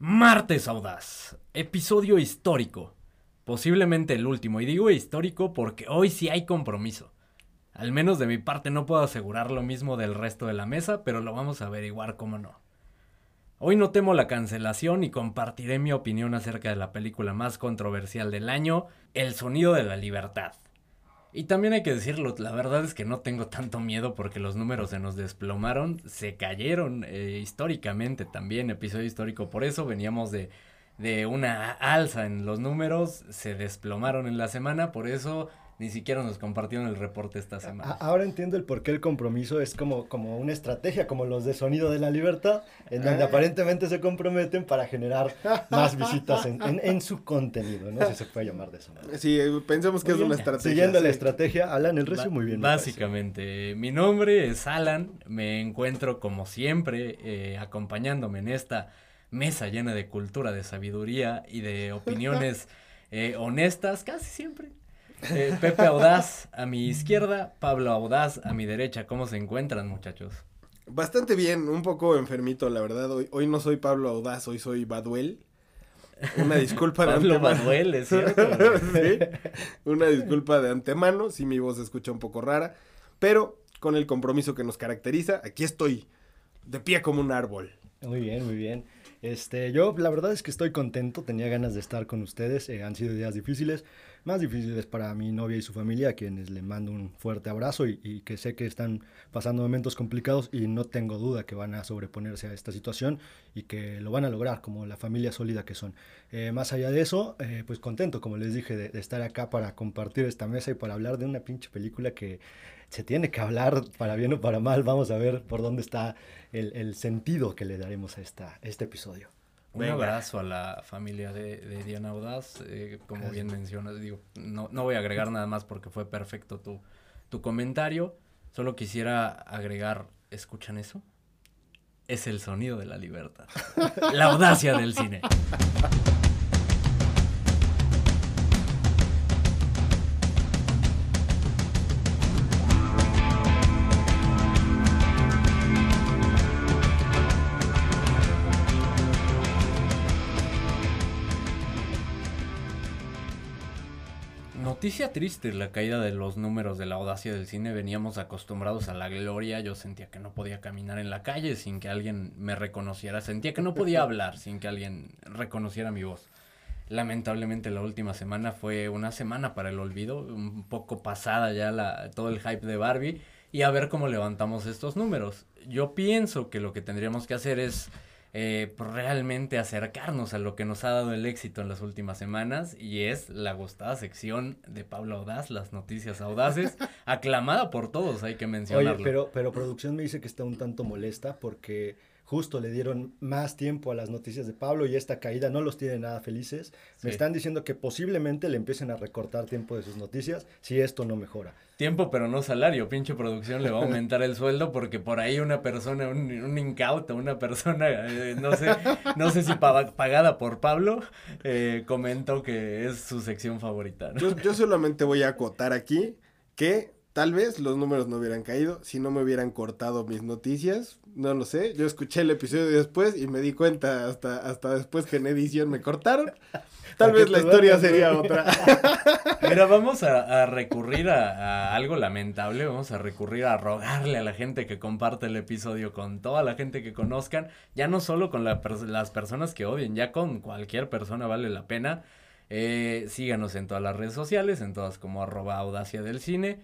Martes Audaz, episodio histórico. Posiblemente el último, y digo histórico porque hoy sí hay compromiso. Al menos de mi parte no puedo asegurar lo mismo del resto de la mesa, pero lo vamos a averiguar cómo no. Hoy no temo la cancelación y compartiré mi opinión acerca de la película más controversial del año, El sonido de la libertad. Y también hay que decirlo, la verdad es que no tengo tanto miedo porque los números se nos desplomaron, se cayeron eh, históricamente también, episodio histórico, por eso veníamos de, de una alza en los números, se desplomaron en la semana, por eso ni siquiera nos compartieron el reporte esta semana. Ahora entiendo el por qué el compromiso es como, como una estrategia, como los de Sonido de la Libertad, en donde ah. aparentemente se comprometen para generar más visitas en, en, su contenido, no sé si se puede llamar de eso. Sí, pensamos que es una estrategia. Siguiendo la estrategia, Alan, el resto muy bien. Básicamente, mi nombre es Alan, me encuentro como siempre eh, acompañándome en esta mesa llena de cultura, de sabiduría y de opiniones eh, honestas, casi siempre. Eh, Pepe Audaz a mi izquierda, Pablo Audaz a mi derecha. ¿Cómo se encuentran, muchachos? Bastante bien, un poco enfermito, la verdad. Hoy, hoy no soy Pablo Audaz, hoy soy Baduel. Una disculpa de Pablo Baduel, es cierto. Una disculpa de antemano, si mi voz se escucha un poco rara, pero con el compromiso que nos caracteriza, aquí estoy, de pie como un árbol. Muy bien, muy bien. Este, yo la verdad es que estoy contento, tenía ganas de estar con ustedes, eh, han sido días difíciles, más difíciles para mi novia y su familia, a quienes le mando un fuerte abrazo y, que sé que están pasando momentos complicados y no tengo duda que van a sobreponerse a esta situación y que lo van a lograr como la familia sólida que son. Eh, más allá de eso, eh, pues contento, como les dije, de, estar acá para compartir esta mesa y para hablar de una pinche película que se tiene que hablar para bien o para mal. Vamos a ver por dónde está el, sentido que le daremos a, esta, este episodio. Un abrazo a la familia de, Diana Audaz, eh, como bien mencionas, digo, no, no voy a agregar nada más porque fue perfecto tu, tu comentario, solo quisiera agregar, ¿escuchan eso? Es el sonido de la libertad, la audacia del cine. Noticia triste la caída de los números de la audacia del cine. Veníamos acostumbrados a la gloria. Yo sentía que no podía caminar en la calle sin que alguien me reconociera. Sentía que no podía hablar sin que alguien reconociera mi voz. Lamentablemente la última semana fue una semana para el olvido, un poco pasada ya la, todo el hype de Barbie y a ver cómo levantamos estos números. Yo pienso que lo que tendríamos que hacer es eh, pues, realmente acercarnos a lo que nos ha dado el éxito en las últimas semanas y es la gustada sección de Pablo Audaz, las noticias audaces, aclamada por todos, hay que mencionarlo. Oye, pero, pero producción me dice que está un tanto molesta porque justo le dieron más tiempo a las noticias de Pablo y esta caída no los tiene nada felices. Me están diciendo que posiblemente le empiecen a recortar tiempo de sus noticias si esto no mejora. Tiempo, pero no salario. Pinche producción le va a aumentar el sueldo porque por ahí una persona, un, incauto, una persona, eh, no sé, no sé si pagada por Pablo, eh, comentó que es su sección favorita. Yo, yo solamente voy a acotar aquí que Tal vez los números no hubieran caído si no me hubieran cortado mis noticias. No lo sé. Yo escuché el episodio después y me di cuenta hasta, hasta después que en edición me cortaron. Tal vez la historia sería otra. Pero vamos a, recurrir a, algo lamentable. Vamos a recurrir a rogarle a la gente que comparte el episodio con toda la gente que conozcan. Ya no solo con las personas que odien, ya con cualquier persona vale la pena. Eh, síganos en todas las redes sociales, en todas como arroba audacia del cine.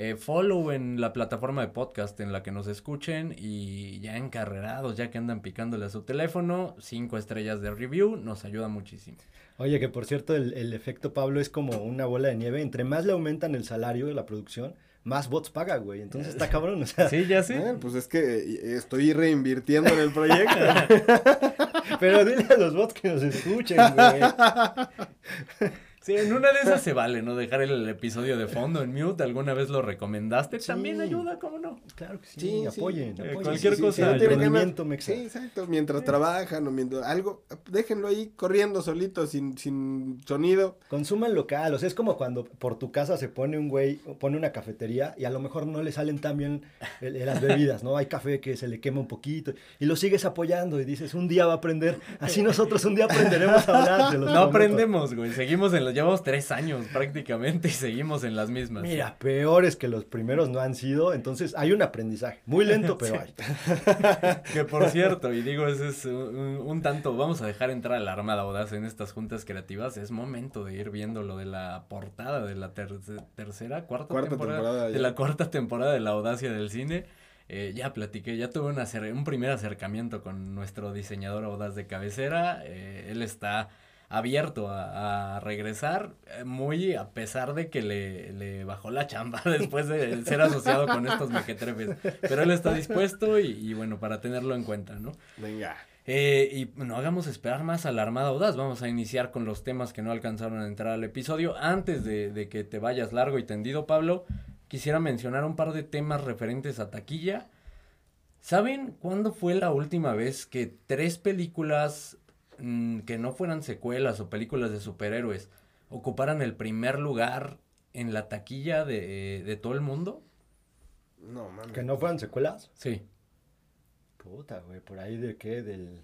Eh, follow en la plataforma de podcast en la que nos escuchen y ya encarrerados, ya que andan picándole a su teléfono, cinco estrellas de review, nos ayuda muchísimo. Oye, que por cierto, el, efecto Pablo es como una bola de nieve. Entre más le aumentan el salario de la producción, más bots paga, güey. Entonces está cabrón, o sea. Sí, ya sí. pues es que estoy reinvirtiendo en el proyecto. Pero dile a los bots que nos escuchen, güey. Sí, en una de esas se vale, ¿no? Dejar el, episodio de fondo en mute. ¿Alguna vez lo recomendaste? También ayuda, ¿cómo no? Claro que sí, Sí, sí. apoyen, Eh, apoyen. cualquier Sí, sí, cosa. sí, ganas- mexa. Sí, exacto. Mientras trabajan o mientras algo, déjenlo ahí corriendo solito, sin, sin sonido. Consuman local, o sea, es como cuando por tu casa se pone un güey, pone una cafetería y a lo mejor no le salen tan bien el- las bebidas, ¿no? Hay café que se le quema un poquito y lo sigues apoyando y dices, un día va a aprender, así nosotros un día aprenderemos a hablar. se los No aprendemos, güey. Seguimos en los... Llevamos tres años prácticamente y seguimos en las mismas. Mira, peores que los primeros no han sido, entonces hay un aprendizaje, muy lento, pero hay. Que por cierto, y digo, ese es un, un tanto, vamos a dejar entrar a la Armada Audaz en estas juntas creativas. Es momento de ir viendo lo de la portada de la ter- tercera, cuarta, Cuarta temporada, temporada, de la cuarta temporada de la Audacia del Cine. Eh, ya platiqué, ya tuve un primer acercamiento con nuestro diseñador audaz de cabecera. eh, él está abierto a, a regresar, eh, muy a pesar de que le, le bajó la chamba después de ser asociado con estos mequetrefes. Pero él está dispuesto y, y bueno, para tenerlo en cuenta, ¿no? Venga. Eh, y no hagamos esperar más a la Armada Audaz. Vamos a iniciar con los temas que no alcanzaron a entrar al episodio. Antes de, de que te vayas largo y tendido, Pablo, quisiera mencionar un par de temas referentes a taquilla. ¿Saben cuándo fue la última vez que tres películas mm, que no fueran secuelas o películas de superhéroes ocuparan el primer lugar en la taquilla de, de todo el mundo? No, mames. Que no fueran secuelas. Sí. Puta, güey, por ahí de qué, del...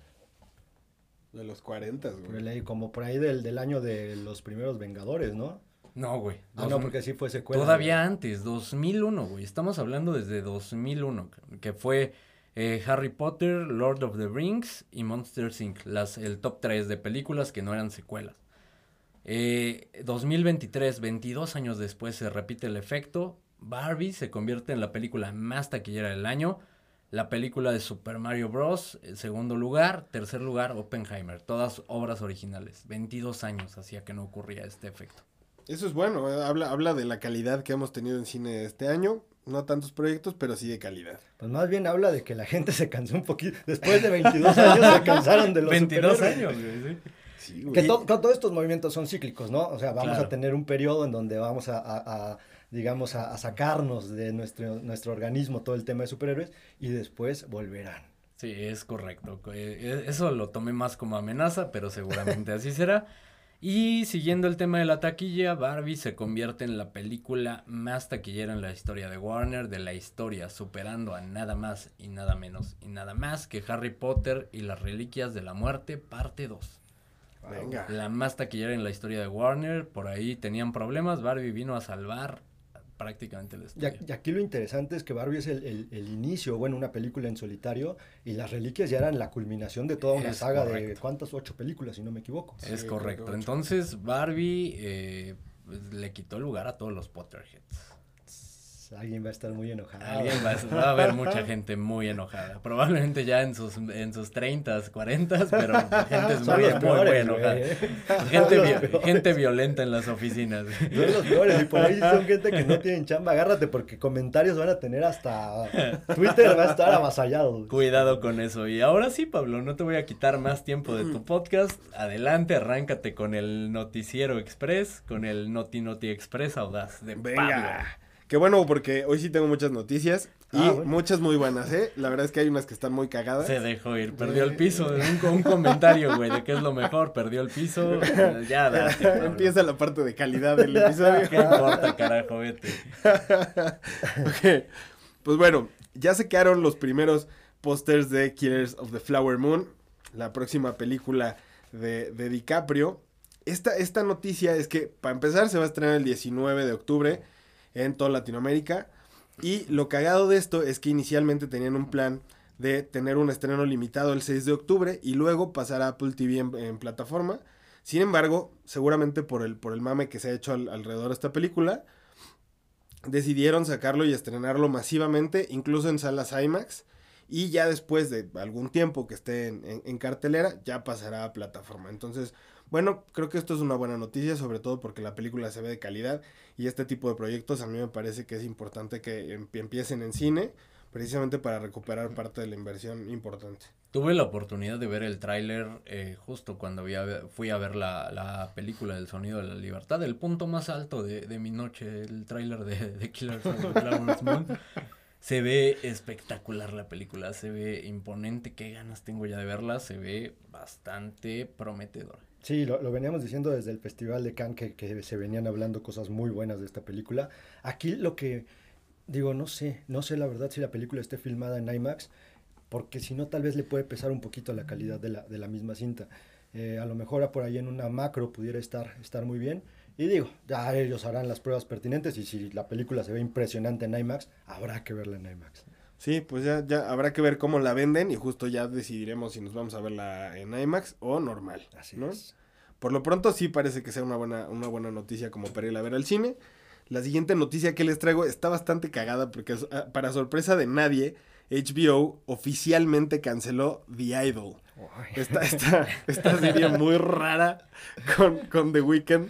De los 40, por güey. como por ahí del, del año de los primeros Vengadores, ¿no? No, güey. Ah, Dos- no, porque sí fue secuela. Todavía güey. antes, 2001, güey. Estamos hablando desde 2001, que fue eh, Harry Potter, Lord of the Rings y Monsters Inc. Las, el top 3 de películas que no eran secuelas. Eh, 2023, 22 años después, se repite el efecto. Barbie se convierte en la película más taquillera del año. La película de Super Mario Bros. en segundo lugar. Tercer lugar, Oppenheimer. Todas obras originales. 22 años hacía que no ocurría este efecto. Eso es bueno, eh, habla, habla de la calidad que hemos tenido en cine este año. No tantos proyectos, pero sí de calidad. Pues más bien habla de que la gente se cansó un poquito. Después de 22 años se cansaron de los 22 superhéroes. años, güey, sí. Sí, güey. Que to- to- todos estos movimientos son cíclicos, ¿no? O sea, vamos Claro. a tener un periodo en donde vamos a, a- a, digamos, a, a sacarnos de nuestro, nuestro organismo todo el tema de superhéroes y después volverán. Sí, es correcto. Eh, Eso lo tomé más como amenaza, pero seguramente así será. Y siguiendo el tema de la taquilla, Barbie se convierte en la película más taquillera en la historia de Warner, de la historia, superando a nada más y nada menos y nada más que Harry Potter y las Reliquias de la Muerte, parte 2. Venga. La más taquillera en la historia de Warner, por ahí tenían problemas, Barbie vino a salvar prácticamente el Y, estudio. y aquí lo interesante es que Barbie es el, el- el inicio, bueno, una película en solitario y las reliquias ya eran la culminación de toda una Es saga de cuántas, ocho películas, si no me equivoco. Es Sí, correcto. Entonces, Barbie eh, pues, le quitó el lugar a todos los Potterheads. Alguien va a estar muy enojado. Alguien va, a- va a haber mucha gente muy enojada. Probablemente ya en sus, en sus 30, 40, pero gente Son muy, muy, muy peores, enojada. güey. Gente, vi- gente violenta en las oficinas. Son los peores y por ahí son gente que no tienen chamba. Agárrate porque comentarios van a tener hasta Twitter va a estar avasallado. Cuidado con eso. Y ahora sí, Pablo, no te voy a quitar más tiempo de tu podcast. Adelante, arráncate con el Noticiero Express, con el Noti Noti Express Audaz de Pablo. Qué bueno, porque hoy sí tengo muchas noticias y Ah, bueno. muchas muy buenas, ¿eh? La verdad es que hay unas que están muy cagadas. Se dejó ir, perdió el piso. Un, un comentario, güey, de qué es lo mejor, perdió el piso. Ya, date. Empieza la parte de calidad del episodio. ¿Qué importa, carajo? Vete. Ok, Pues bueno, ya se quedaron los primeros pósters de Killers of the Flower Moon, la próxima película de, de DiCaprio. Esta, esta noticia es que, para empezar, se va a estrenar el 19 de octubre en toda Latinoamérica. Y lo cagado de esto es que inicialmente tenían un plan de tener un estreno limitado el 6 de octubre y luego pasar a Apple TV en, plataforma. Sin embargo, seguramente por el, por el mame que se ha hecho al- alrededor de esta película, decidieron sacarlo y estrenarlo masivamente, incluso en salas IMAX. Y ya después de algún tiempo que esté en- en cartelera, ya pasará a plataforma. Entonces, bueno, creo que esto es una buena noticia, sobre todo porque la película se ve de calidad. Y este tipo de proyectos a mí me parece que es importante que em- empiecen en cine, precisamente para recuperar parte de la inversión importante. Tuve la oportunidad de ver el tráiler eh, justo cuando fui a ver la, la, película del Sonido de la Libertad, el punto más alto de, de mi noche, el tráiler de, de Killers of the Moon. Se ve espectacular la película, se ve imponente, qué ganas tengo ya de verla, se ve bastante prometedora. Sí, lo, lo veníamos diciendo desde el Festival de Cannes que, que, se venían hablando cosas muy buenas de esta película. Aquí lo que digo, no sé, no sé la verdad si la película esté filmada en IMAX, porque si no tal vez le puede pesar un poquito la calidad de la, de la misma cinta. Eh, a lo mejor por ahí en una macro pudiera estar, estar muy bien, y digo, ya ellos harán las pruebas pertinentes y si la película se ve impresionante en IMAX, habrá que verla en IMAX. Sí, pues ya, ya habrá que ver cómo la venden y justo ya decidiremos si nos vamos a verla en IMAX o normal. Así ¿no? es. Por lo pronto sí parece que sea una buena, una buena noticia como para ir a ver al cine. La siguiente noticia que les traigo está bastante cagada porque para sorpresa de nadie, HBO oficialmente canceló The Idol. Esta, esta, esta serie muy rara con, con The Weeknd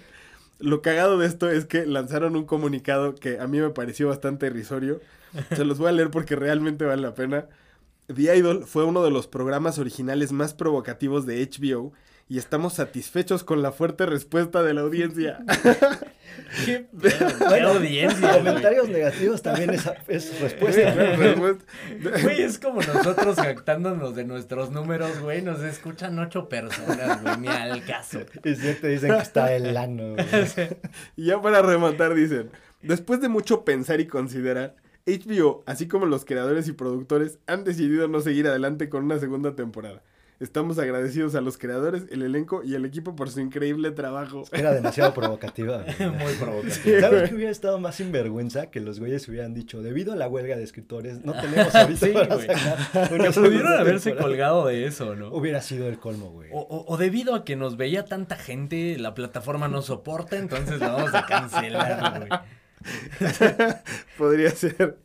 lo cagado de esto es que lanzaron un comunicado que a mí me pareció bastante irrisorio. Se los voy a leer porque realmente vale la pena. The Idol fue uno de los programas originales más provocativos de HBO y estamos satisfechos con la fuerte respuesta de la audiencia. ¿Qué, audiencia? Comentarios negativos también es, respuesta. Güey, es como nosotros jactándonos de nuestros números, güey. Nos escuchan ocho personas, güey, ni al caso. Y siempre dicen que está el ano, Y ya para rematar, dicen: Después de mucho pensar y considerar, HBO, así como los creadores y productores, han decidido no seguir adelante con una segunda temporada. Estamos agradecidos a los creadores, el elenco y el equipo por su increíble trabajo. Era demasiado provocativa. Muy provocativa. ¿Sabes que hubiera estado más sinvergüenza que los güeyes hubieran dicho, debido a la huelga de escritores, no tenemos ahorita sí, para sacar pudieron haberse colgado de eso, ¿no? Hubiera sido el colmo, güey. O, o, debido a que nos veía tanta gente, la plataforma no soporta, entonces la vamos a cancelar, güey. Podría ser.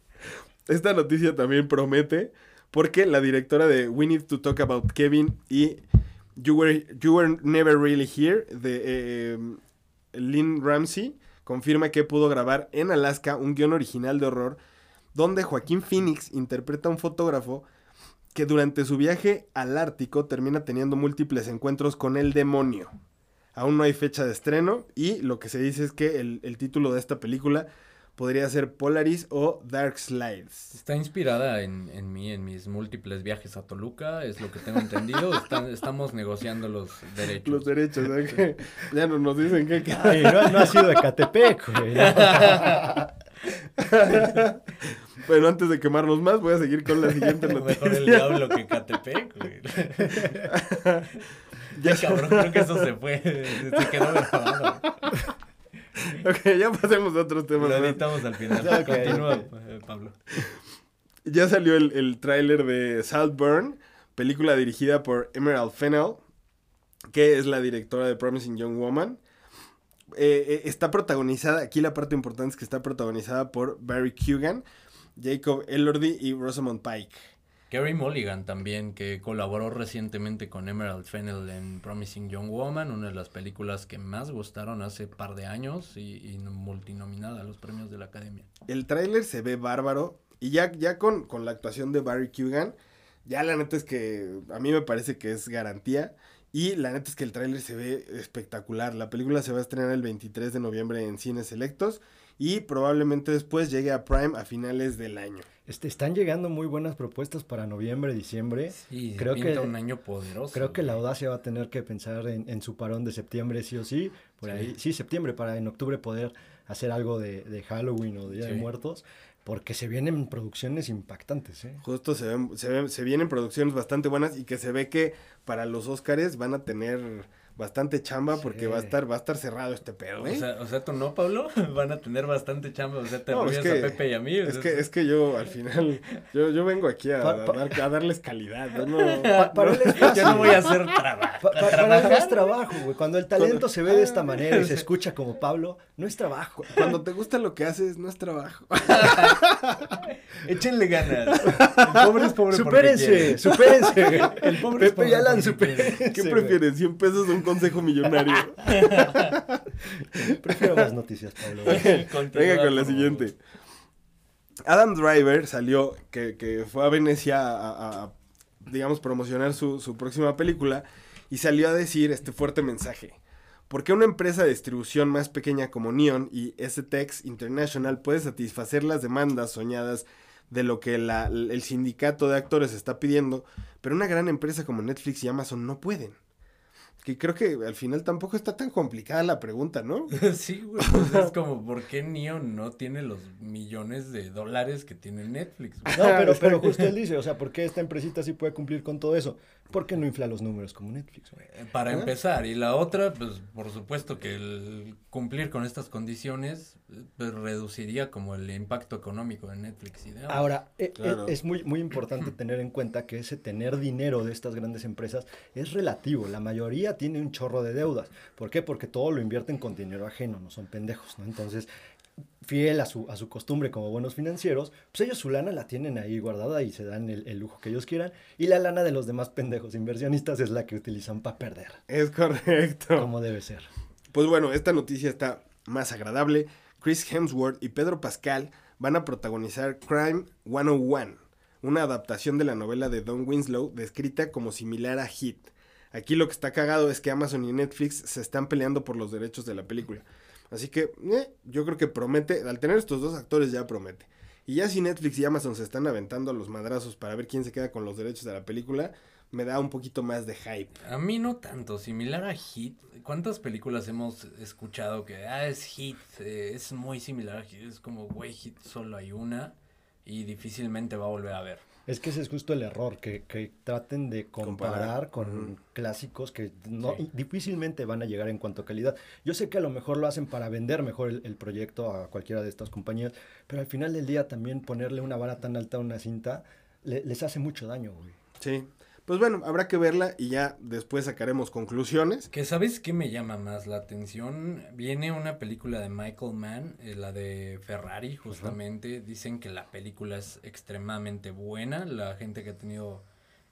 Esta noticia también promete porque la directora de We Need to Talk About Kevin y You Were, you were Never Really Here de eh, Lynn Ramsey confirma que pudo grabar en Alaska un guion original de horror donde Joaquín Phoenix interpreta a un fotógrafo que durante su viaje al Ártico termina teniendo múltiples encuentros con el demonio. Aún no hay fecha de estreno y lo que se dice es que el, el título de esta película podría ser Polaris o Dark Slides. Está inspirada en, en mí, en mis múltiples viajes a Toluca, es lo que tengo entendido. estamos negociando los derechos. Los derechos, ¿eh? ya no nos dicen que... no, no ha sido de Catepec, güey. bueno, antes de quemarnos más, voy a seguir con la siguiente noticia. Mejor el diablo que Catepec, güey. ya cabrón, creo que eso se fue, se quedó grabado. ok, ya pasemos a otros temas. Lo editamos al final. Continúa, eh, Pablo. Ya salió el, el tráiler de Saltburn, película dirigida por Emerald Fennell, que es la directora de Promising Young Woman. Eh, eh, está protagonizada, aquí la parte importante es que está protagonizada por Barry Kugan, Jacob Elordi y Rosamund Pike. Gary Mulligan también, que colaboró recientemente con Emerald Fennell en Promising Young Woman, una de las películas que más gustaron hace par de años y, multinominada a los premios de la Academia. El tráiler se ve bárbaro y ya, ya con, con la actuación de Barry Kugan, ya la neta es que a mí me parece que es garantía. Y la neta es que el tráiler se ve espectacular. La película se va a estrenar el 23 de noviembre en cines selectos y probablemente después llegue a Prime a finales del año. Este, están llegando muy buenas propuestas para noviembre, diciembre. Sí, creo que un año poderoso. Creo que la audacia va a tener que pensar en, su parón de septiembre, sí o sí. Por ahí, sí, septiembre, para en octubre poder hacer algo de, Halloween o de Día de Muertos. Porque se vienen producciones impactantes, ¿eh? Justo se, ven, se, ven, se vienen producciones bastante buenas y que se ve que para los Oscars van a tener bastante chamba porque va a estar va a estar cerrado este pedo, ¿eh? O sea, o sea, tú no, Pablo, van a tener bastante chamba, o sea, te no, a Pepe y a mí. Es que es que yo al final yo, yo vengo aquí a, a, darles calidad, ¿no? para es Yo no voy a hacer trabajo. para es trabajo, güey. Cuando el talento se ve de esta manera y se escucha como Pablo, no es trabajo. Cuando te gusta lo que haces, no es trabajo. Échenle ganas. El pobre es pobre Supérense, supérense. El pobre es pobre. Pepe y Alan, supérense. ¿Qué prefieres? ¿100 pesos un consejo millonario. Prefiero más noticias, Pablo. Venga con la siguiente. Adam Driver salió, que, que fue a Venecia a, a- a, digamos, promocionar su, su próxima película y salió a decir este fuerte mensaje. ¿Por qué una empresa de distribución más pequeña como Neon y STX International puede satisfacer las demandas soñadas de lo que la- el sindicato de actores está pidiendo, pero una gran empresa como Netflix y Amazon no pueden? Que creo que al final tampoco está tan complicada la pregunta, ¿no? Sí, güey, pues es como, ¿por qué Neon no tiene los millones de dólares que tiene Netflix? güey? No, pero, pero justo él dice, o sea, ¿por qué esta empresita sí puede cumplir con todo eso? ¿Por qué no infla los números como Netflix, güey? Eh, Para empezar, y la otra, pues por supuesto que el cumplir con estas condiciones eh, pues, reduciría como el impacto económico de Netflix y de. Ahora, e- e- Claro. es muy, muy importante tener en cuenta que ese tener dinero de estas grandes empresas es relativo. La mayoría tiene un chorro de deudas. ¿Por qué? Porque todo lo invierten con dinero ajeno, no son pendejos, ¿no? Entonces, fiel a su, a su costumbre como buenos financieros, pues ellos su lana la tienen ahí guardada y se dan el, el lujo que ellos quieran. Y la lana de los demás pendejos inversionistas es la que utilizan para perder, Es correcto. como debe ser. Pues bueno, esta noticia está más agradable. Chris Hemsworth y Pedro Pascal van a protagonizar Crime 101, una adaptación de la novela de Don Winslow descrita como similar a Hit. Aquí lo que está cagado es que Amazon y Netflix se están peleando por los derechos de la película. Así que eh, yo creo que promete, al tener estos dos actores ya promete. Y ya si Netflix y Amazon se están aventando a los madrazos para ver quién se queda con los derechos de la película, me da un poquito más de hype. A mí no tanto, similar a Hit. ¿Cuántas películas hemos escuchado que, ah, es Hit, eh, es muy similar a Hit? Es como, güey, Hit solo hay una y difícilmente va a volver a ver. Es que ese es justo el error, que, que traten de comparar Comparar. con clásicos que no, Sí. difícilmente van a llegar en cuanto a calidad. Yo sé que a lo mejor lo hacen para vender mejor el, el proyecto a cualquiera de estas compañías, pero al final del día también ponerle una vara tan alta a una cinta le- les hace mucho daño, güey. Sí. Pues bueno, habrá que verla y ya después sacaremos conclusiones. Que sabes qué me llama más la atención? Viene una película de Michael Mann, eh, la de Ferrari, justamente. Dicen que la película es extremadamente buena. La gente que ha tenido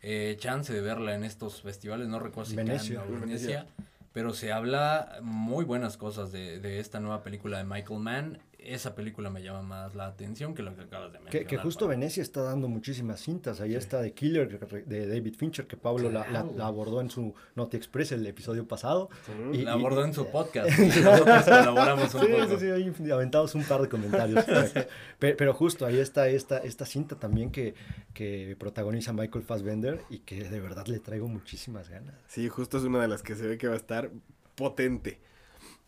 eh, chance de verla en estos festivales, no recuerdo si Venecia. Cannes o Venecia. Venecia, pero se habla muy buenas cosas de, de esta nueva película de Michael Mann. Esa película me llama más la atención que lo que acabas de Que, mencionar. que justo Pablo. Venecia está dando muchísimas cintas. Ahí está The Killer de David Fincher, que Pablo la- la, Claro. la abordó en su Noti Express el episodio pasado. Y- La y- abordó en su podcast. y Nosotros colaboramos un Sí, poco. sí, sí, ahí aventamos un par de comentarios. Pe- pero, justo ahí está esta, esta cinta también que, que protagoniza Michael Fassbender y que de verdad le traigo muchísimas ganas. Sí, justo es una de las que se ve que va a estar potente.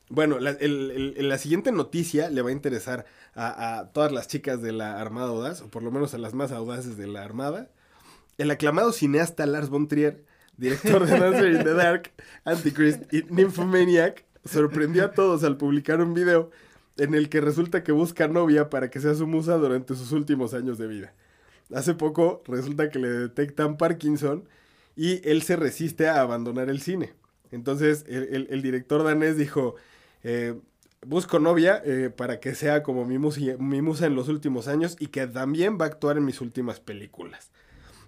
Bueno, la, el- la siguiente noticia le va a interesar a, a todas las chicas de la Armada Audaz, o por lo menos a las más audaces de la Armada. El aclamado cineasta Lars von Trier, director de Dancer in the Dark, Antichrist y Nymphomaniac, sorprendió a todos al publicar un video en el que resulta que busca novia para que sea su musa durante sus últimos años de vida. Hace poco resulta que le detectan Parkinson y él se resiste a abandonar el cine. Entonces el, el- el director danés dijo, eh, busco novia eh, para que sea como mi mi musa en los últimos años y que también va a actuar en mis últimas películas.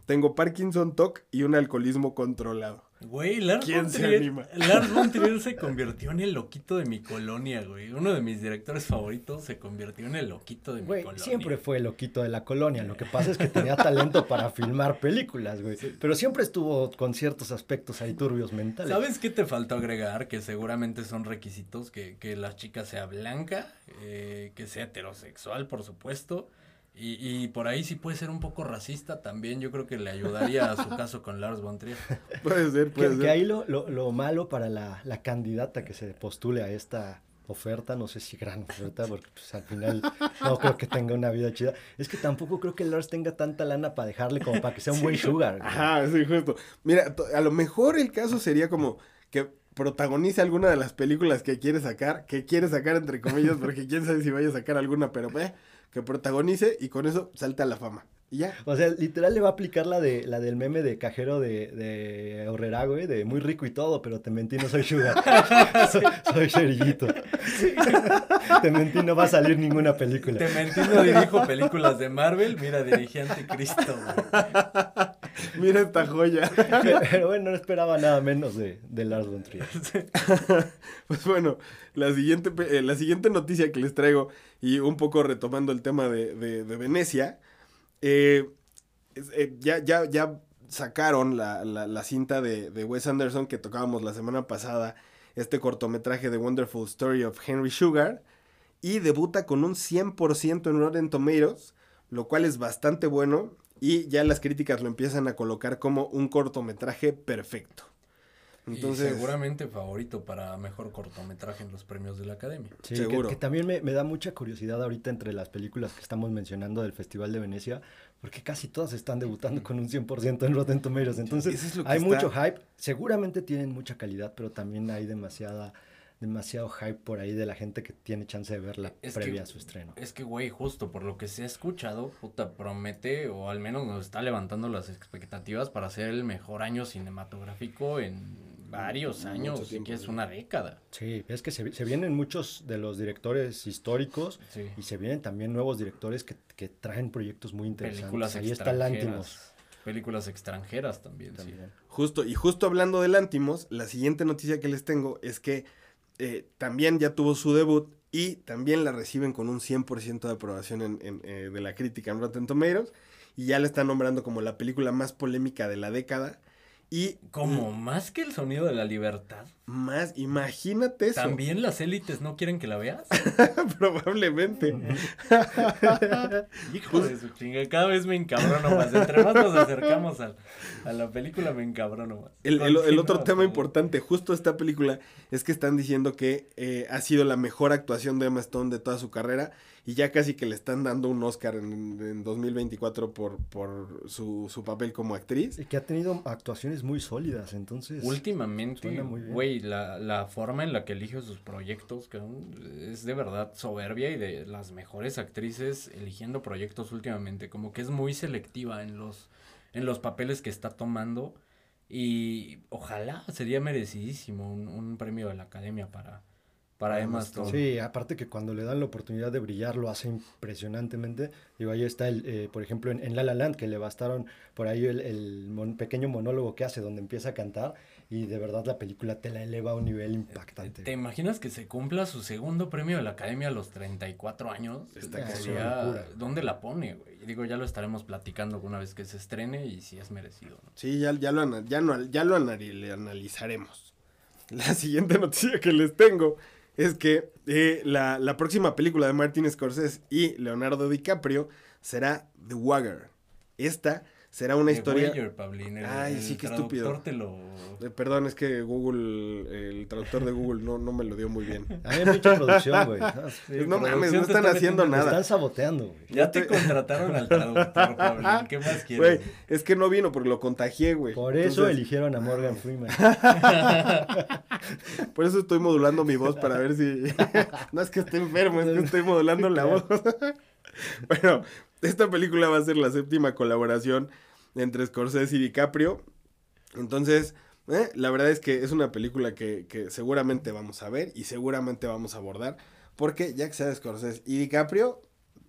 Tengo Parkinson, TOC y un alcoholismo controlado. Güey, Lars ¿Quién von se anima? Lars von Trier se convirtió en el loquito de mi colonia, güey. Uno de mis directores favoritos se convirtió en el loquito de mi colonia. siempre fue el loquito de la colonia. Lo que pasa es que tenía talento para filmar películas, güey. Pero siempre estuvo con ciertos aspectos ahí turbios mentales. ¿Sabes qué te faltó agregar? Que seguramente son requisitos que, que la chica sea blanca, eh, que sea heterosexual, por supuesto. Y, y por ahí sí puede ser un poco racista también. Yo creo que le ayudaría a su caso con Lars von Trier. Puede ser, Que, puede que ser. ahí lo, lo- lo malo para la, la candidata que se postule a esta oferta, no sé si gran oferta, porque pues, al final no creo que tenga una vida chida, es que tampoco creo que Lars tenga tanta lana para dejarle como para que sea un buen sugar. Ajá, sí, justo. Mira, a lo mejor el caso sería como que protagonice alguna de las películas que quiere sacar, que quiere sacar entre comillas, porque quién sabe si vaya a sacar alguna, pero eh, que protagonice y con eso salta a la fama. Y ya. O sea, literal le va a aplicar la de la del meme de cajero de, de Horrera, güey, de muy rico y todo, pero te mentí, no soy sugar. soy, soy cerillito. te mentí, no va a salir ninguna película. Te mentí, no dirijo películas de Marvel. Mira, dirigí Anticristo, güey. Mira esta joya. Pero bueno, no esperaba nada menos de, de Lars von Trier. Pues bueno, la siguiente, eh, la siguiente noticia que les traigo, y un poco retomando el tema de, de- de Venecia, eh, eh, ya, ya, ya sacaron la, la- la cinta de, de Wes Anderson que tocábamos la semana pasada, este cortometraje de Wonderful Story of Henry Sugar, y debuta con un 100% en Rotten Tomatoes, lo cual es bastante bueno, y ya las críticas lo empiezan a colocar como un cortometraje perfecto. Entonces, seguramente favorito para mejor cortometraje en los premios de la Academia. Sí, Seguro. Que, que también me, me da mucha curiosidad ahorita entre las películas que estamos mencionando del Festival de Venecia, porque casi todas están debutando con un 100% en Rotten Tomatoes. Entonces, es hay está- mucho hype. Seguramente tienen mucha calidad, pero también hay demasiada, demasiado hype por ahí de la gente que tiene chance de verla Es que- previa a su estreno. Es que, güey, justo por lo que se ha escuchado, puta, promete, o al menos nos está levantando las expectativas para ser el mejor año cinematográfico en varios años, tiempo, que es sí. una década. Sí, es que se, se vienen muchos de los directores históricos Sí. y se vienen también nuevos directores que, que traen proyectos muy interesantes. Películas ahí está Lántimos. extranjeras. Películas extranjeras también, sí. Justo, y justo hablando de Lántimos, la siguiente noticia que les tengo es que eh, también ya tuvo su debut y también la reciben con un 100% de aprobación en, en, eh, de la crítica en Rotten Tomatoes y ya la están nombrando como la película más polémica de la década y Como más que el sonido de la libertad. Más, imagínate eso, ¿También las élites no quieren que la veas? probablemente. Hijo de su chinga, cada vez me encabrono más. Entre más nos acercamos a, a la película, me encabrono más. El, el- el otro tema por importante, justo esta película, es que están diciendo que eh, ha sido la mejor actuación de Emma Stone de toda su carrera y ya casi que le están dando un Oscar en, en 2024 por, por su, su papel como actriz. Y que ha tenido actuaciones muy sólidas, entonces... Últimamente, güey, la, la forma en la que elige sus proyectos cabrón, es de verdad soberbia y de las mejores actrices eligiendo proyectos últimamente. Como que es muy selectiva en los, en los papeles que está tomando. Y ojalá sería merecidísimo un, un premio de la academia para, para Emma Stone. Sí, aparte que cuando le dan la oportunidad de brillar lo hace impresionantemente. Digo, ahí está, el, eh, por ejemplo, en, en La La Land, que le bastaron por ahí el, el mon- pequeño monólogo que hace donde empieza a cantar y de verdad la película te la eleva a un nivel impactante. ¿Te imaginas que se cumpla su segundo premio de la Academia a los 34 años? Cañón. Sería-. ¿Dónde la pone, güey? Digo, ya lo estaremos platicando una vez que se estrene y si es merecido, ¿no? Sí, ya, ya, lo, ya, no, ya lo anali- analizaremos. La siguiente noticia que les tengo es que eh, la, la próxima película de Martin Scorsese y Leonardo DiCaprio será The Wagger. Esta será una The historia... Voyager, Pablín, el- Ay, el sí, qué estúpido. te lo... Eh, perdón, es que Google, el traductor de Google no, no me lo dio muy bien. Hay mucha producción, güey. No, no mames, no están está haciendo nada. están saboteando, güey. Ya te contrataron al traductor, Pablín. ¿Qué más quieres? Güey? es que no vino porque lo contagié, güey. Por eso Entonces, eligieron a Morgan Freeman. Por eso estoy modulando mi voz para ver si. no es que esté enfermo, es que estoy modulando la voz. bueno, esta película va a ser la séptima colaboración entre Scorsese y DiCaprio. Entonces, eh, la verdad es que es una película que, que seguramente vamos a ver y seguramente vamos a abordar. Porque ya que sea Scorsese y DiCaprio,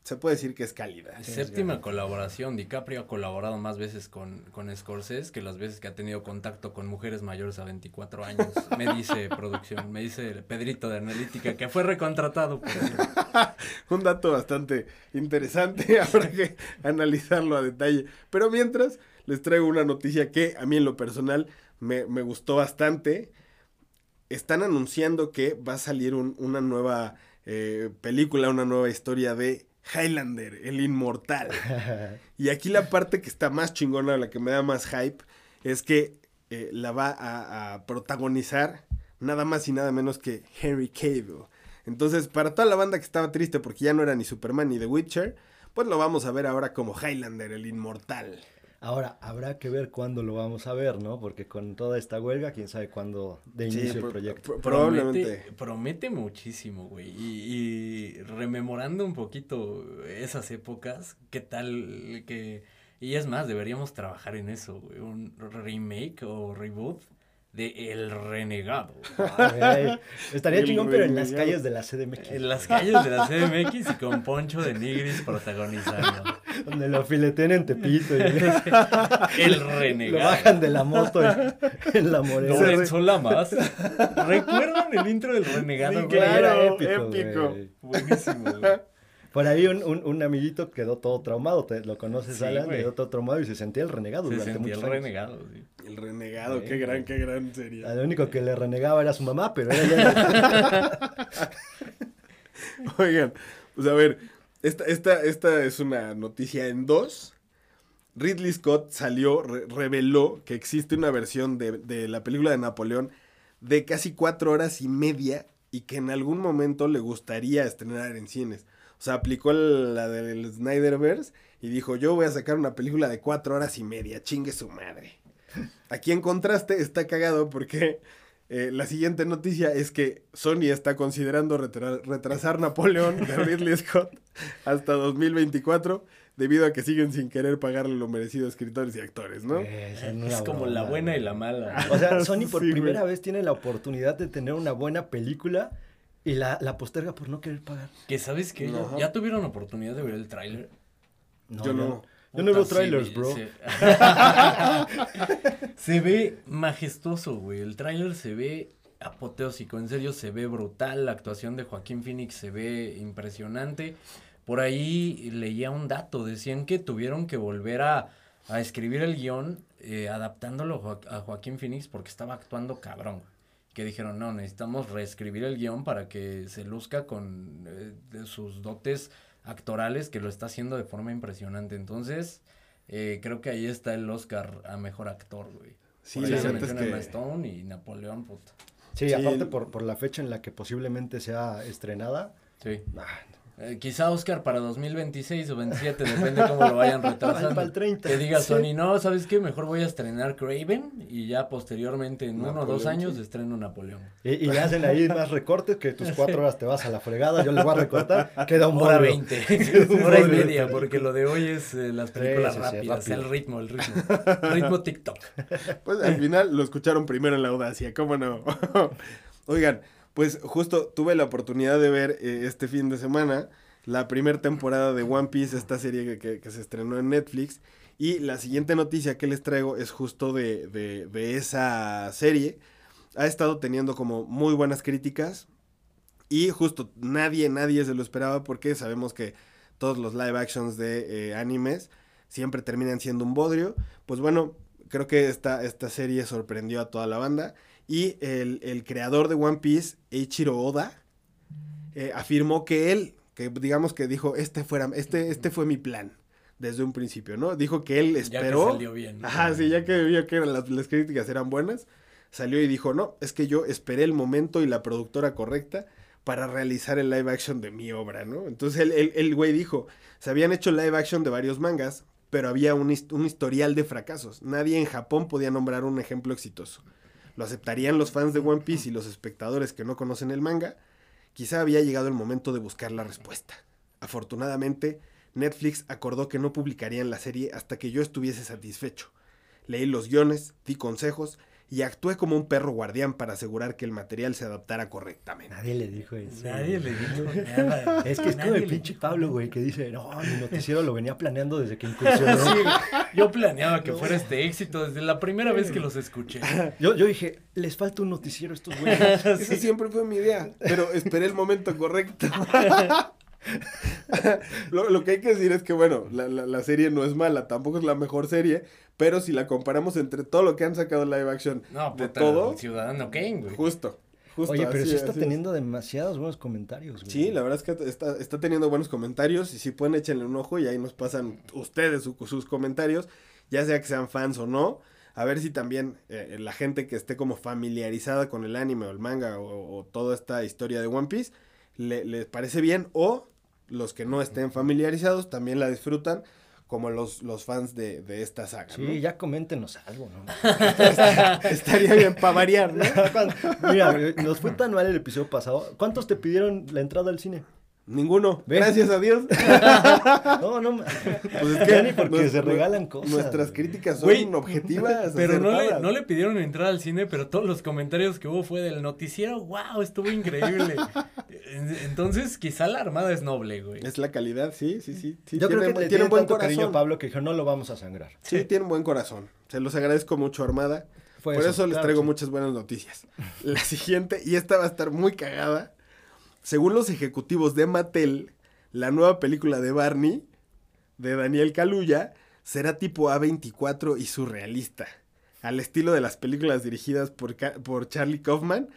se puede decir que es calidad. Séptima colaboración. DiCaprio ha colaborado más veces con, con Scorsese que las veces que ha tenido contacto con mujeres mayores a 24 años. Me dice producción, me dice Pedrito de Analítica, que fue recontratado. por. Un dato bastante interesante, habrá que analizarlo a detalle. Pero mientras, les traigo una noticia que a mí en lo personal me, me gustó bastante. Están anunciando que va a salir un- una nueva eh, película, una nueva historia de Highlander, el inmortal. Y aquí la parte que está más chingona, la que me da más hype, es que eh, la va a, a protagonizar nada más y nada menos que Henry Cavill. Entonces, para toda la banda que estaba triste porque ya no era ni Superman ni The Witcher, pues lo vamos a ver ahora como Highlander, el inmortal. Ahora, habrá que ver cuándo lo vamos a ver, ¿no? Porque con toda esta huelga, quién sabe cuándo de inicio el proyecto. pro- probablemente. Promete, promete muchísimo, güey. Y, y rememorando un poquito esas épocas, ¿qué tal que... Y es más, deberíamos trabajar en eso, güey. Un remake o reboot de El Renegado. Ay, estaría El chingón, pero en las calles de la CDMX. En las calles de la CDMX y con Poncho de Nigris protagonizando. Donde lo filetean en Tepito. y- El lo renegado. bajan de la moto en, en la morena. Lorenzo Lamas. ¿Recuerdan el intro del renegado? Sí, claro. Era épico, épico. güey. Buenísimo, güey. Por ahí un, un, un amiguito quedó todo traumado, te, lo conoces, Sí, Alan, quedó todo traumado y se sentía el renegado Se durante sentía el muchos años. renegado, sí. El renegado, Sí, qué gran, qué gran serie. Lo único que le renegaba era su mamá, pero era ya... Oigan, pues a ver, esta, esta, esta es una noticia en dos. Ridley Scott salió, re- reveló que existe una versión de, de la película de Napoleón de casi cuatro horas y media y que en algún momento le gustaría estrenar en cines. O sea, aplicó la del Snyderverse y dijo, yo voy a sacar una película de cuatro horas y media, chingue su madre. Aquí en contraste está cagado porque eh, la siguiente noticia es que Sony está considerando retra- retrasar Napoleón de Ridley Scott hasta 2024 debido a que siguen sin querer pagarle lo merecido a escritores y actores, ¿no? Es, una Es como la buena y la mala. O sea, Sony por Sí, güey. primera vez tiene la oportunidad de tener una buena película y la, la posterga por no querer pagar. Que sabes que ya tuvieron oportunidad de ver el tráiler. No, Yo no. Yo no veo trailers, bro. Se... se ve majestuoso, güey. El tráiler se ve apoteósico. En serio, se ve brutal. La actuación de Joaquín Phoenix se ve impresionante. Por ahí leía un dato. Decían que tuvieron que volver a, a escribir el guion eh, adaptándolo a Jo- a Joaquín Phoenix porque estaba actuando cabrón. Que dijeron, no, necesitamos reescribir el guion para que se luzca con eh, de sus dotes actorales que lo está haciendo de forma impresionante. Entonces, eh, creo que ahí está el Oscar a mejor actor, güey. Sí, Por ahí se neta es menciona Emma que- Stone y Napoleón, puta. Sí, Sí, aparte el- por, por la fecha en la que posiblemente sea estrenada. Sí. ah, Eh, quizá Oscar para 2026 o 27, depende cómo lo vayan retrasando. Para el 30. Que diga Sí. Sony, no, ¿sabes qué? Mejor voy a estrenar Craven y ya posteriormente, en uno o dos años, sí. estreno Napoleón. Y, y le hacen ahí más recortes que tus cuatro horas te vas a la fregada. Yo les voy a recortar. Queda un Hora bodrio. 20, hora y media, porque lo de hoy es eh, las películas sí, sí, rápidas, rápido. el ritmo, el ritmo. Ritmo TikTok. Pues al final lo escucharon primero en la audacia, ¿cómo no? Oigan, pues justo tuve la oportunidad de ver eh, este fin de semana la primera temporada de One Piece, esta serie que, que- se estrenó en Netflix. Y la siguiente noticia que les traigo es justo de, de- de esa serie. Ha estado teniendo como muy buenas críticas. Y justo nadie, nadie se lo esperaba porque sabemos que todos los live actions de eh, animes siempre terminan siendo un bodrio. Pues bueno, creo que esta, esta serie sorprendió a toda la banda. Y el, el creador de One Piece, Eiichiro Oda, eh, afirmó que él, que digamos que dijo, este, fuera, este, este fue mi plan desde un principio, ¿no? Dijo que él Ya que esperó. salió bien. Ajá, sí, ya que vio que las, las críticas eran buenas, salió y dijo, no, es que yo esperé el momento y la productora correcta para realizar el live action de mi obra, ¿no? Entonces el, el, el güey dijo, se habían hecho live action de varios mangas, pero había un, un historial de fracasos. Nadie en Japón podía nombrar un ejemplo exitoso. Lo aceptarían los fans de One Piece y los espectadores que no conocen el manga. Quizá había llegado el momento de buscar la respuesta. Afortunadamente, Netflix acordó que no publicarían la serie hasta que yo estuviese satisfecho. Leí los guiones, di consejos y actué como un perro guardián para asegurar que el material se adaptara correctamente. Nadie le dijo eso. Nadie le dijo nada. Es que es como el pinche Pablo, güey, que dice, no, mi noticiero lo venía planeando desde que incursionó. Sí, yo planeaba que fuera este éxito desde la primera vez que los escuché. Yo, yo dije, les falta un noticiero a estos güeyes. Esa siempre fue mi idea, pero esperé el momento correcto. lo, lo que hay que decir es que, bueno, la, la- la serie no es mala, tampoco es la mejor serie, pero si la comparamos entre todo lo que han sacado live action No, de puta, todo, el Ciudadano Kane, güey. justo. justo Oye, pero sí está es. teniendo demasiados buenos comentarios, güey. Sí, la verdad es que está, está teniendo buenos comentarios y si pueden échenle un ojo y ahí nos pasan ustedes su- sus comentarios, ya sea que sean fans o no, a ver si también eh, la gente que esté como familiarizada con el anime o el manga o, o toda esta historia de One Piece le- les parece bien o los que no estén familiarizados también la disfrutan como los, los fans de, de esta saga. Sí, ¿no? ya coméntenos algo, ¿no? Estaría bien para variar, ¿no? Mira, nos fue tan mal el episodio pasado. ¿Cuántos te pidieron la entrada al cine? Ninguno. ¿Ves? Gracias a Dios. No, no. Pues es Ya ni porque se regalan cosas. Nuestras críticas son Güey, objetivas. Pero no le, no le pidieron entrar al cine, pero todos los comentarios que hubo fue del noticiero, wow, estuvo increíble. En- Entonces, quizá la armada es noble, güey. Es la calidad, sí, sí, sí. sí Yo creo tiene- que le tiene tiene un buen tanto corazón. Pablo que dijo, no lo vamos a sangrar. Sí, tiene un buen corazón. Se los agradezco mucho, Armada. Fue Por eso, les claro, traigo sí. muchas buenas noticias. La siguiente, y esta va a estar muy cagada. Según los ejecutivos de Mattel, la nueva película de Barney, de Daniel Kaluuya, será tipo A24 y surrealista. Al estilo de las películas dirigidas por, por Charlie Kaufman,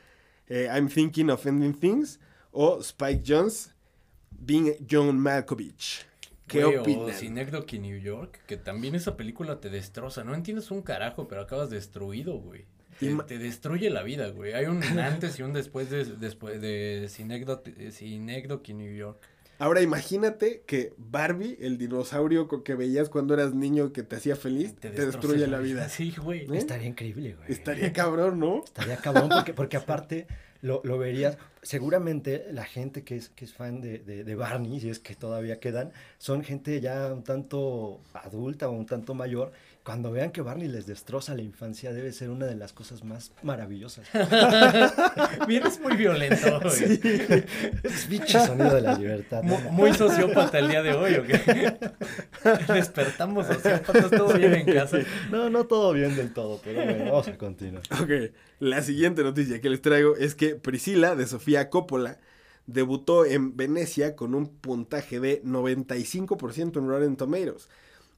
eh, I'm Thinking of Ending Things, o Spike Jones, Being John Malkovich. ¿Qué Güey, o opinan? Synecdoche New York, que también esa película te destroza. No entiendes un carajo, pero acabas destruido, güey. Te, destruye la vida, güey. Hay un antes y un después de, después de Synecdoche, Synecdoche New York. Ahora imagínate que Barbie, el dinosaurio que veías cuando eras niño que te hacía feliz, te, destruye la vida. Sí, güey. ¿Eh? Estaría increíble, güey. Estaría cabrón, ¿no? Estaría cabrón porque, porque aparte lo, lo verías, seguramente la gente que es, que es fan de, de, de Barney, si es que todavía quedan, son gente ya un tanto adulta o un tanto mayor. Cuando vean que Barney les destroza la infancia debe ser una de las cosas más maravillosas. Vienes muy violento, güey. Es bicho sonido de la libertad. Muy sociópata el día de hoy, ¿o qué? Despertamos sociópatas, todo bien en casa. No, no todo bien del todo, pero bueno, vamos a continuar. Ok, la siguiente noticia que les traigo es que Priscila de Sofía Coppola debutó en Venecia con un puntaje de 95% en Rotten Tomatoes.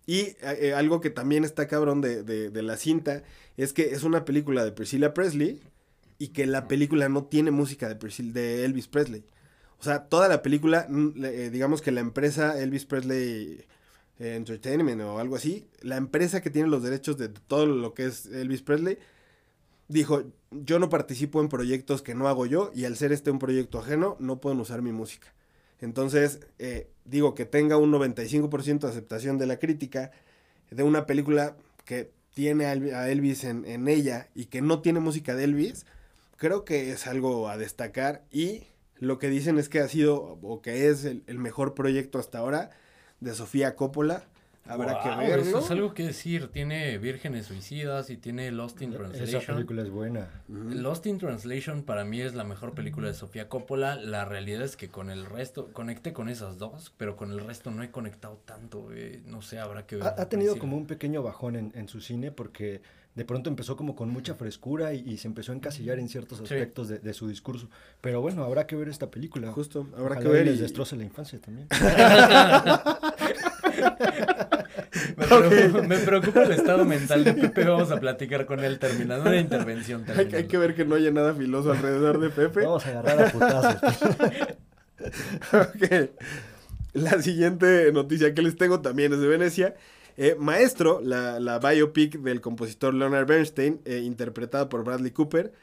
Y eh, eh, algo que también está cabrón de, de- de la cinta es que es una película de Priscilla Presley y que la película no tiene música de, Priscilla- de Elvis Presley. O sea, toda la película, mm, eh, digamos que la empresa Elvis Presley Entertainment o algo así, la empresa que tiene los derechos de todo lo que es Elvis Presley, dijo, yo no participo en proyectos que no hago yo y al ser este un proyecto ajeno, no pueden usar mi música. Entonces, eh, digo que tenga un 95% de aceptación de la crítica de una película que tiene a Elvi- a Elvis en, en ella y que no tiene música de Elvis, creo que es algo a destacar y lo que dicen es que ha sido o que es el, el mejor proyecto hasta ahora de Sofía Coppola. Habrá que verlo. Eso es algo que decir. Tiene Vírgenes Suicidas y tiene Lost in Esa Translation. película es buena. Lost in Translation para mí es la mejor película de Sofía Coppola. La realidad es que con el resto, conecté con esas dos, pero con el resto no he conectado tanto. No sé, habrá que ver. Ha, ha tenido como un pequeño bajón en, en su cine porque de pronto empezó como con mucha frescura y, y se empezó a encasillar en ciertos Sí. aspectos de, de su discurso. Pero bueno, habrá que ver esta película. Justo, habrá Ojalá que ver. y les destroce la infancia también. Me, preocupa, me preocupa el estado mental de Pepe. Vamos a platicar con él terminando la intervención. Hay, que- hay que ver que no haya nada filoso alrededor de Pepe. Vamos a agarrar a putazos. Ok. La siguiente noticia que les tengo también es de Venecia. Eh, Maestro, la, la biopic del compositor Leonard Bernstein, eh, interpretada por Bradley Cooper,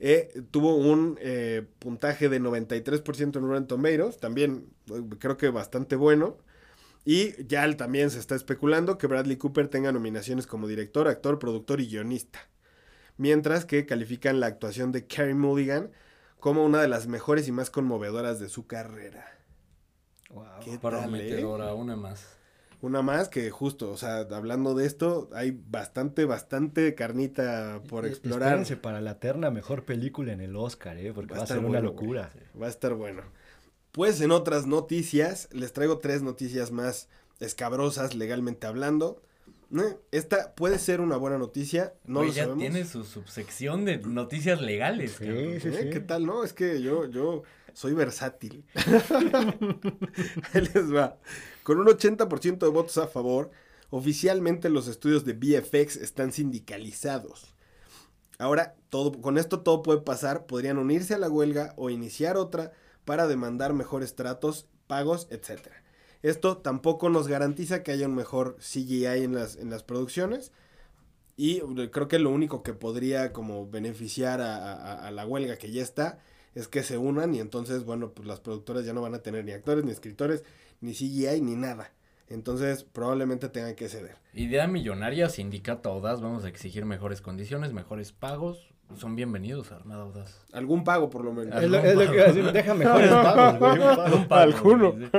eh, tuvo un eh, puntaje de 93% en Rotten Tomatoes, también eh, creo que bastante bueno. Y ya también se está especulando que Bradley Cooper tenga nominaciones como director, actor, productor y guionista. Mientras que califican la actuación de Carey Mulligan como una de las mejores y más conmovedoras de su carrera. Wow. ¿Qué tal, eh? Prometedora, una más. Una más que justo, o sea, hablando de esto, hay bastante, bastante carnita por Eh, explorar. Espérense para la terna mejor película en el Oscar, ¿eh? porque va a, estar ser una locura. güey. Va a estar bueno. Pues en otras noticias, les traigo tres noticias más escabrosas legalmente hablando. Eh, Esta puede ser una buena noticia, no lo ya sabemos. tiene su subsección de noticias legales. Sí, sí, ¿Eh? sí. ¿Qué tal, no? Es que yo, yo soy versátil. Ahí les va. Con un 80% de votos a favor, oficialmente los estudios de VFX están sindicalizados. Ahora, todo, con esto todo puede pasar, podrían unirse a la huelga o iniciar otra para demandar mejores tratos, pagos, etc. Esto tampoco nos garantiza que haya un mejor CGI en las, en las producciones. Y creo que lo único que podría como beneficiar a, la huelga que ya está es que se unan y entonces, bueno, pues las productoras ya no van a tener ni actores, ni escritores, ni CGI, ni nada. Entonces probablemente tengan que ceder. Idea millonaria, sindicato vamos a exigir mejores condiciones, mejores pagos. Son bienvenidos a Armada Audaz. Algún pago por lo menos. Es lo, es lo que iba a decir, deja mejores pagos, güey. un pago. Un pago, Alguno. güey.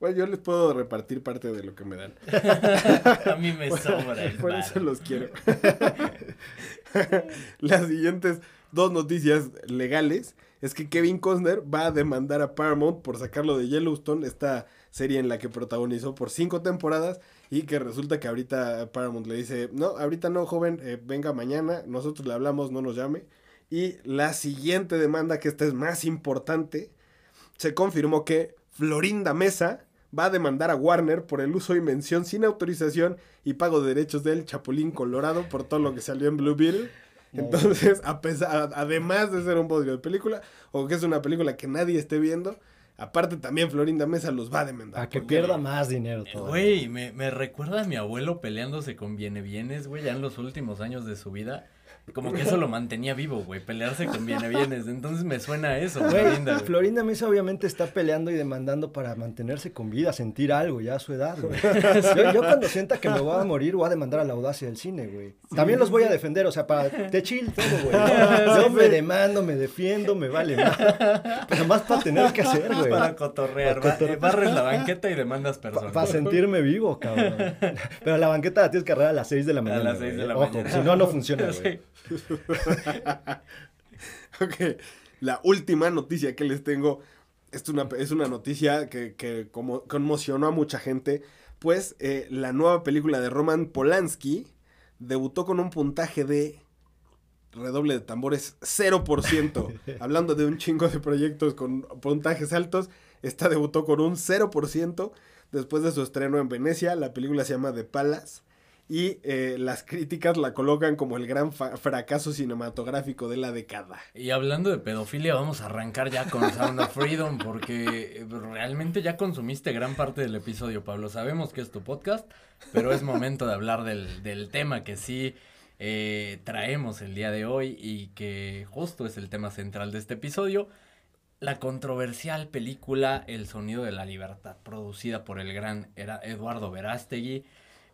Bueno, yo les puedo repartir parte de lo que me dan. A mí me sobra el Por eso los quiero. Las siguientes dos noticias legales es que Kevin Costner va a demandar a Paramount por sacarlo de Yellowstone, esta serie en la que protagonizó por cinco temporadas y que resulta que ahorita Paramount le dice, no, ahorita no, joven, eh, venga mañana, nosotros le hablamos, no nos llame. Y la siguiente demanda, que esta es más importante, se confirmó que Florinda Mesa va a demandar a Warner por el uso y mención sin autorización y pago de derechos del Chapulín Colorado por todo lo que salió en Blue Beetle. Entonces, a pesar, además de ser un bodrio de película, o que es una película que nadie esté viendo, aparte también Florinda Mesa los va a demandar. A que pierda más dinero todo. Güey, me, me recuerda a mi abuelo peleándose con Viene Bienes, güey, ya en los últimos años de su vida. Como que eso lo mantenía vivo, güey, pelearse con viene bienes. Entonces me suena a eso, Güey, Florinda. güey. Florinda Mesa obviamente está peleando y demandando para mantenerse con vida, sentir algo ya a su edad, güey. Yo, yo cuando sienta que me voy a morir voy a demandar a la audacia del cine, güey. También los voy a defender, o sea, para te chill todo, güey. Yo me demando, me defiendo, me vale más. Pero más para tener que hacer, güey. Para cotorrear, Para cotorrear. barres la banqueta y demandas personas. Para sentirme vivo, cabrón. Pero la banqueta la tienes que agarrar a las 6 de la A mañana. las seis güey. de la Ojo, mañana. si no, no funciona, güey. Sí. Ok, la última noticia que les tengo es una, es una noticia que, que como, conmocionó a mucha gente, pues eh, la nueva película de Roman Polanski debutó con un puntaje de redoble de tambores 0%. Hablando de un chingo de proyectos con puntajes altos, esta debutó con un 0% después de su estreno en Venecia. La película se llama The Palace. Y eh, las críticas la colocan como el gran fracaso cinematográfico de la década. Y hablando de pedofilia, vamos a arrancar ya con Sound of Freedom, porque eh, realmente ya consumiste gran parte del episodio, Pablo. Sabemos que es tu podcast, pero es momento de hablar del, del tema que sí eh, traemos el día de hoy y que justo es el tema central de este episodio. La controversial película El sonido de la libertad, producida por el gran Era- Eduardo Verástegui,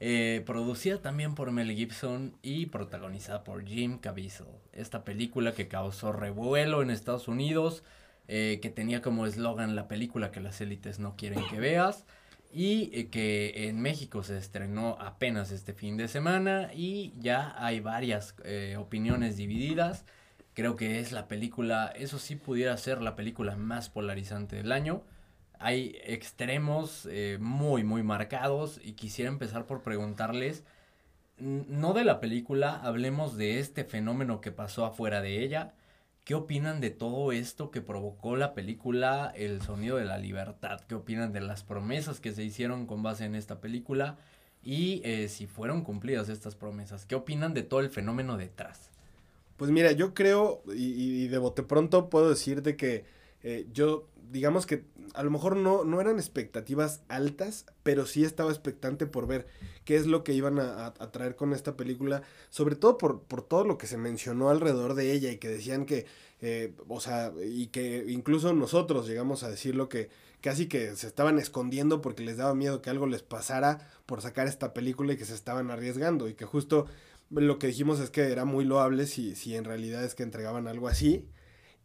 eh, producida también por Mel Gibson y protagonizada por Jim Caviezel. Esta película que causó revuelo en Estados Unidos, eh, que tenía como eslogan la película que las élites no quieren que veas. Y eh, que en México se estrenó apenas este fin de semana y ya hay varias opiniones divididas. Creo que es la película, eso sí pudiera ser la película más polarizante del año. Hay extremos eh, muy, muy marcados y quisiera empezar por preguntarles, no de la película, hablemos de este fenómeno que pasó afuera de ella. ¿Qué opinan de todo esto que provocó la película El sonido de la libertad? ¿Qué opinan de las promesas que se hicieron con base en esta película? Y eh, si fueron cumplidas estas promesas, ¿qué opinan de todo el fenómeno detrás? Pues mira, yo creo, y, y de bote pronto puedo decirte que eh, yo, digamos que a lo mejor no, no eran expectativas altas, pero sí estaba expectante por ver qué es lo que iban a, a- traer con esta película, sobre todo por, por todo lo que se mencionó alrededor de ella y que decían que, eh, o sea, y que incluso nosotros llegamos a decir lo que casi que se estaban escondiendo porque les daba miedo que algo les pasara por sacar esta película y que se estaban arriesgando y que justo lo que dijimos es que era muy loable si, si en realidad es que entregaban algo así.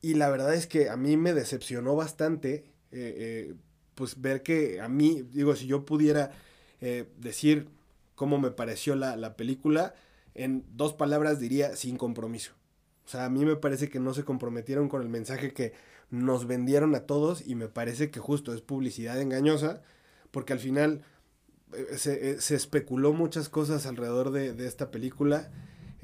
Y la verdad es que a mí me decepcionó bastante, eh, eh, pues ver que a mí, digo, si yo pudiera eh, decir cómo me pareció la, la película, en dos palabras diría sin compromiso. O sea, a mí me parece que no se comprometieron con el mensaje que nos vendieron a todos y me parece que justo es publicidad engañosa, porque al final se, se especuló muchas cosas alrededor de, de esta película.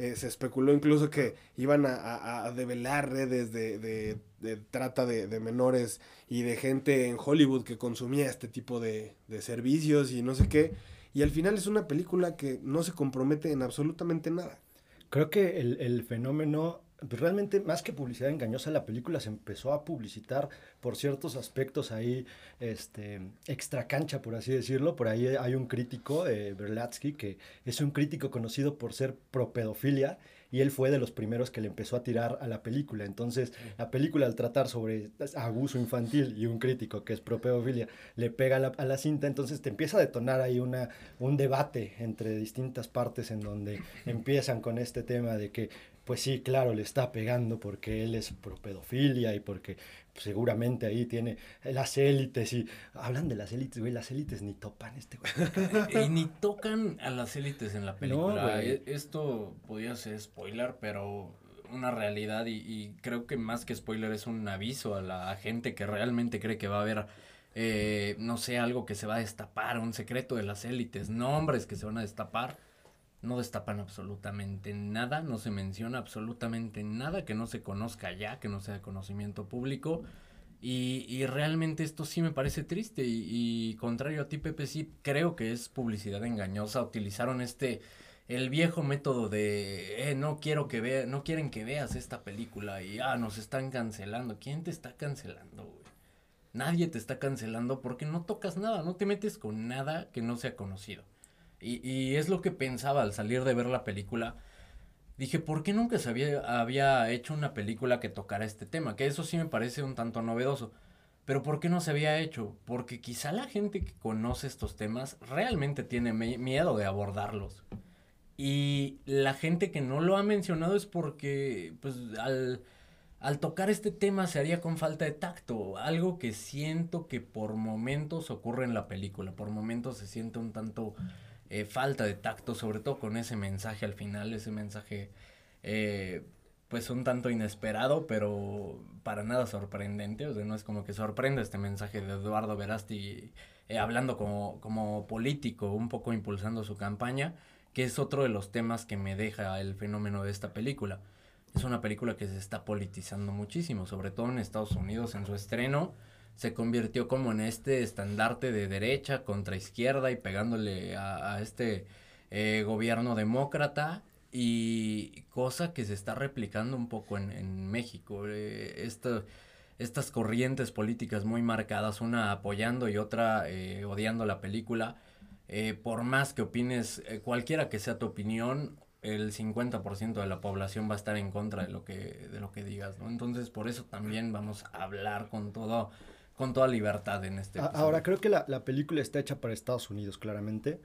Eh, se especuló incluso que iban a, a- a develar redes de, de- de trata de, de menores y de gente en Hollywood que consumía este tipo de, servicios y no sé qué. Y al final es una película que no se compromete en absolutamente nada. Creo que el, el fenómeno, realmente más que publicidad engañosa, la película se empezó a publicitar por ciertos aspectos ahí, este, extra cancha, por así decirlo. Por ahí hay un crítico, eh, Berlatsky, que es un crítico conocido por ser pro pedofilia. Y él fue de los primeros que le empezó a tirar a la película. Entonces, la película al tratar sobre abuso infantil y un crítico que es pro pedofilia le pega a la, a la cinta, entonces te empieza a detonar ahí una, un debate entre distintas partes en donde empiezan con este tema de que, pues sí, claro, le está pegando porque él es pro pedofilia y porque seguramente ahí tiene las élites y hablan de las élites, güey, las élites ni topan este güey. y ni tocan a las élites en la película. güey. E- Esto podría ser spoiler, pero una realidad y, creo que más que spoiler es un aviso a la gente que realmente cree que va a haber, eh, no sé, algo que se va a destapar, un secreto de las élites, nombres que se van a destapar. No destapan absolutamente nada, no se menciona absolutamente nada que no se conozca ya, que no sea de conocimiento público. Y, y, realmente esto sí me parece triste y, contrario a ti Pepe sí creo que es publicidad engañosa. Utilizaron este el viejo método de eh, no quiero que vea no quieren que veas esta película y ah nos están cancelando quién te está cancelando güey nadie te está cancelando porque no tocas nada no te metes con nada que no sea conocido y, y es lo que pensaba al salir de ver la película dije, ¿por qué nunca se había, hecho una película que tocara este tema? Que eso sí me parece un tanto novedoso. Pero ¿por qué no se había hecho? Porque quizá la gente que conoce estos temas realmente tiene miedo de abordarlos. Y la gente que no lo ha mencionado es porque, pues, al, al tocar este tema se haría con falta de tacto. Algo que siento que por momentos ocurre en la película. Por momentos se siente un tanto eh, falta de tacto, sobre todo con ese mensaje al final, ese mensaje eh, pues un tanto inesperado, pero para nada sorprendente, o sea, no es como que sorprende este mensaje de Eduardo Verasti eh, hablando como, como político, un poco impulsando su campaña, que es otro de los temas que me deja el fenómeno de esta película. Es una película que se está politizando muchísimo, sobre todo en Estados Unidos en su estreno se convirtió como en este estandarte de derecha contra izquierda y pegándole a, este eh, gobierno demócrata y cosa que se está replicando un poco en, México. Eh, estas corrientes políticas muy marcadas, una apoyando y otra eh, odiando la película. por más que opines, cualquiera que sea tu opinión, el 50% de la población va a estar en contra de lo que, de lo que digas, ¿no? Entonces, por eso también vamos a hablar con todo con toda libertad en este Ahora, creo que la, la, película está hecha para Estados Unidos, claramente.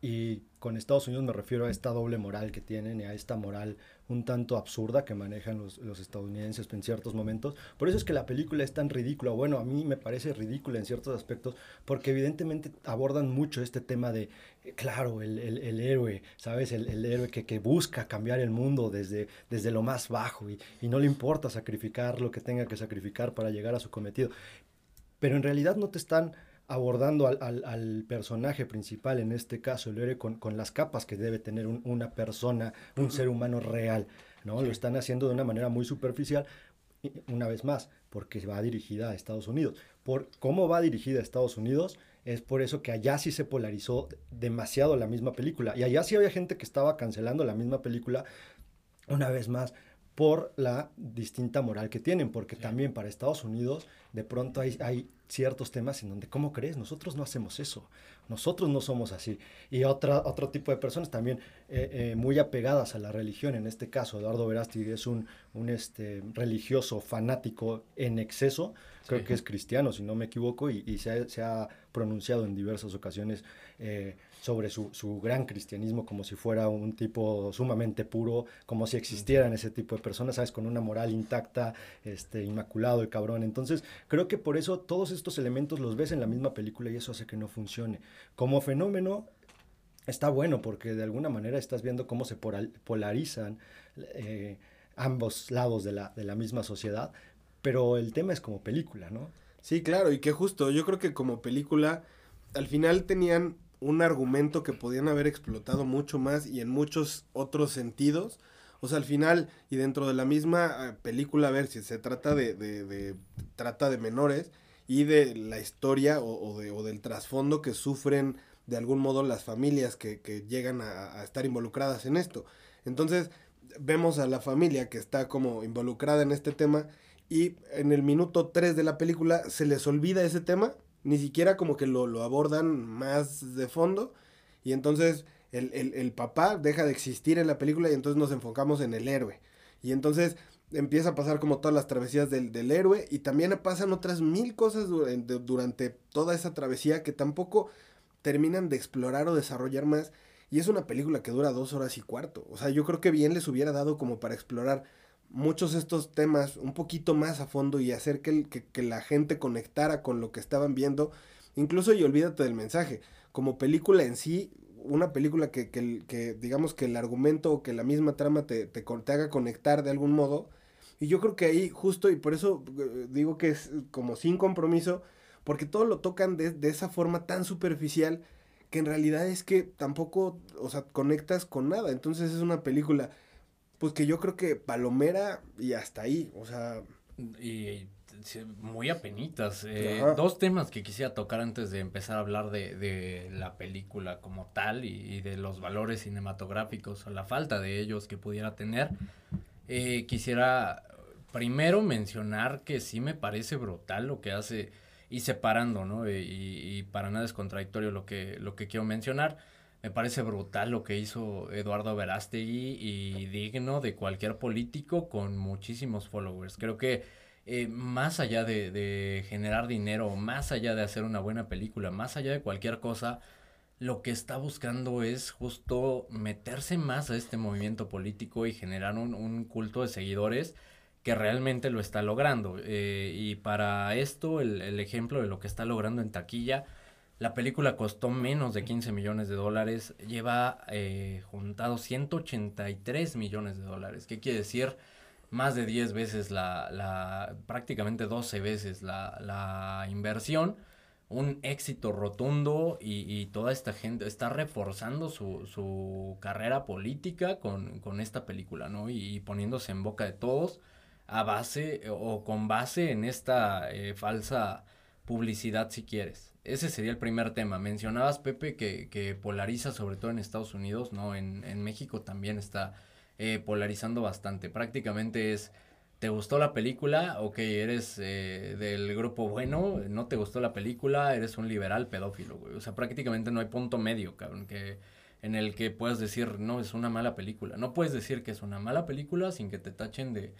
Y con Estados Unidos me refiero a esta doble moral que tienen y a esta moral un tanto absurda que manejan los, los, estadounidenses en ciertos momentos. Por eso es que la película es tan ridícula. Bueno, a mí me parece ridícula en ciertos aspectos porque evidentemente abordan mucho este tema de, claro, el, el, el héroe, ¿sabes? El, el héroe que, que, busca cambiar el mundo desde, desde lo más bajo y, y no le importa sacrificar lo que tenga que sacrificar para llegar a su cometido pero en realidad no te están abordando al, personaje principal, en este caso el héroe, con, las capas que debe tener una persona, un ser humano real, ¿no? Lo están haciendo de una manera muy superficial, una vez más, porque va dirigida a Estados Unidos. Por cómo va dirigida a Estados Unidos, es por eso que allá sí se polarizó demasiado la misma película. Y allá sí había gente que estaba cancelando la misma película, una vez más, por la distinta moral que tienen, porque también para Estados Unidos de pronto hay, hay, ciertos temas en donde, ¿cómo crees? Nosotros no hacemos eso, nosotros no somos así. Y otra, otro tipo de personas también eh, eh, muy apegadas a la religión, en este caso Eduardo Verasti es un, un este, religioso fanático en exceso, creo que es cristiano, si no me equivoco, y, se, ha, se, ha, pronunciado en diversas ocasiones. Eh, sobre su, su, gran cristianismo como si fuera un tipo sumamente puro, como si existieran ese tipo de personas, ¿sabes? Con una moral intacta, este, inmaculado y cabrón. Entonces, creo que por eso todos estos elementos los ves en la misma película y eso hace que no funcione. Como fenómeno, está bueno porque de alguna manera estás viendo cómo se polarizan eh, ambos lados de la, de la misma sociedad, pero el tema es como película, ¿no? Sí, claro, y que justo, yo creo que como película, al final tenían un argumento que podían haber explotado mucho más y en muchos otros sentidos. O sea, al final, y dentro de la misma eh, película, a ver si se trata de, de, trata de menores y de la historia o, o del trasfondo que sufren de algún modo las familias que, que llegan a, a, estar involucradas en esto. Entonces, vemos a la familia que está como involucrada en este tema y en el minuto 3 de la película se les olvida ese tema ni siquiera como que lo, lo abordan más de fondo. Y entonces el, el, el, papá deja de existir en la película y entonces nos enfocamos en el héroe. Y entonces empieza a pasar como todas las travesías del, del héroe y también pasan otras mil cosas durante, durante toda esa travesía que tampoco terminan de explorar o desarrollar más. Y es una película que dura dos horas y cuarto. O sea, yo creo que bien les hubiera dado como para explorar muchos de estos temas un poquito más a fondo y hacer que, que, la gente conectara con lo que estaban viendo, incluso y olvídate del mensaje, como película en sí, una película que, que, que, digamos que el argumento o que la misma trama te, te, te haga conectar de algún modo. Y yo creo que ahí justo, y por eso eh, digo que es como sin compromiso, porque todo lo tocan de, de esa forma tan superficial que en realidad es que tampoco, o sea, conectas con nada. Entonces es una película, pues que yo creo que palomera y hasta ahí, o sea... Y muy apenitas. Eh, dos temas que quisiera tocar antes de empezar a hablar de, de la película como tal y, de los valores cinematográficos o la falta de ellos que pudiera tener. Eh, quisiera primero mencionar que sí me parece brutal lo que hace y separando, ¿no? Y, y, para nada es contradictorio lo que, lo que quiero mencionar. Me parece brutal lo que hizo Eduardo Verástegui y digno de cualquier político con muchísimos followers. Creo que eh, más allá de, de, generar dinero, más allá de hacer una buena película, más allá de cualquier cosa, lo que está buscando es justo meterse más a este movimiento político y generar un, un culto de seguidores que realmente lo está logrando. Eh, y para esto, el, el, ejemplo de lo que está logrando en taquilla, la película costó menos de 15 millones de dólares, lleva eh, juntado 183 millones de dólares. ¿Qué quiere decir? más de 10 veces la, la prácticamente 12 veces la, la inversión, un éxito rotundo y, y, toda esta gente está reforzando su, su carrera política con, con, esta película, ¿no? Y, y, poniéndose en boca de todos a base o con base en esta eh, falsa publicidad si quieres. Ese sería el primer tema. Mencionabas, Pepe, que, que polariza sobre todo en Estados Unidos, ¿no? En, en México también está eh, polarizando bastante. Prácticamente es, ¿te gustó la película? Ok, eres eh, del grupo bueno, no te gustó la película, eres un liberal pedófilo, güey. O sea, prácticamente no hay punto medio, cabrón, que en el que puedas decir, no, es una mala película. No puedes decir que es una mala película sin que te tachen de,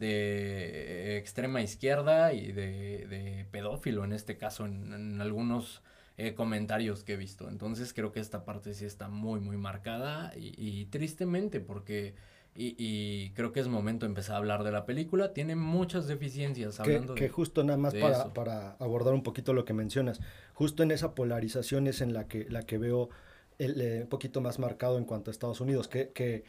de extrema izquierda y de, de pedófilo, en este caso, en, en algunos eh, comentarios que he visto. Entonces creo que esta parte sí está muy, muy marcada y, y tristemente porque... Y, y, creo que es momento de empezar a hablar de la película. Tiene muchas deficiencias. Hablando que, que justo nada más para, para, abordar un poquito lo que mencionas, justo en esa polarización es en la que, la que veo el, eh, un poquito más marcado en cuanto a Estados Unidos, que, que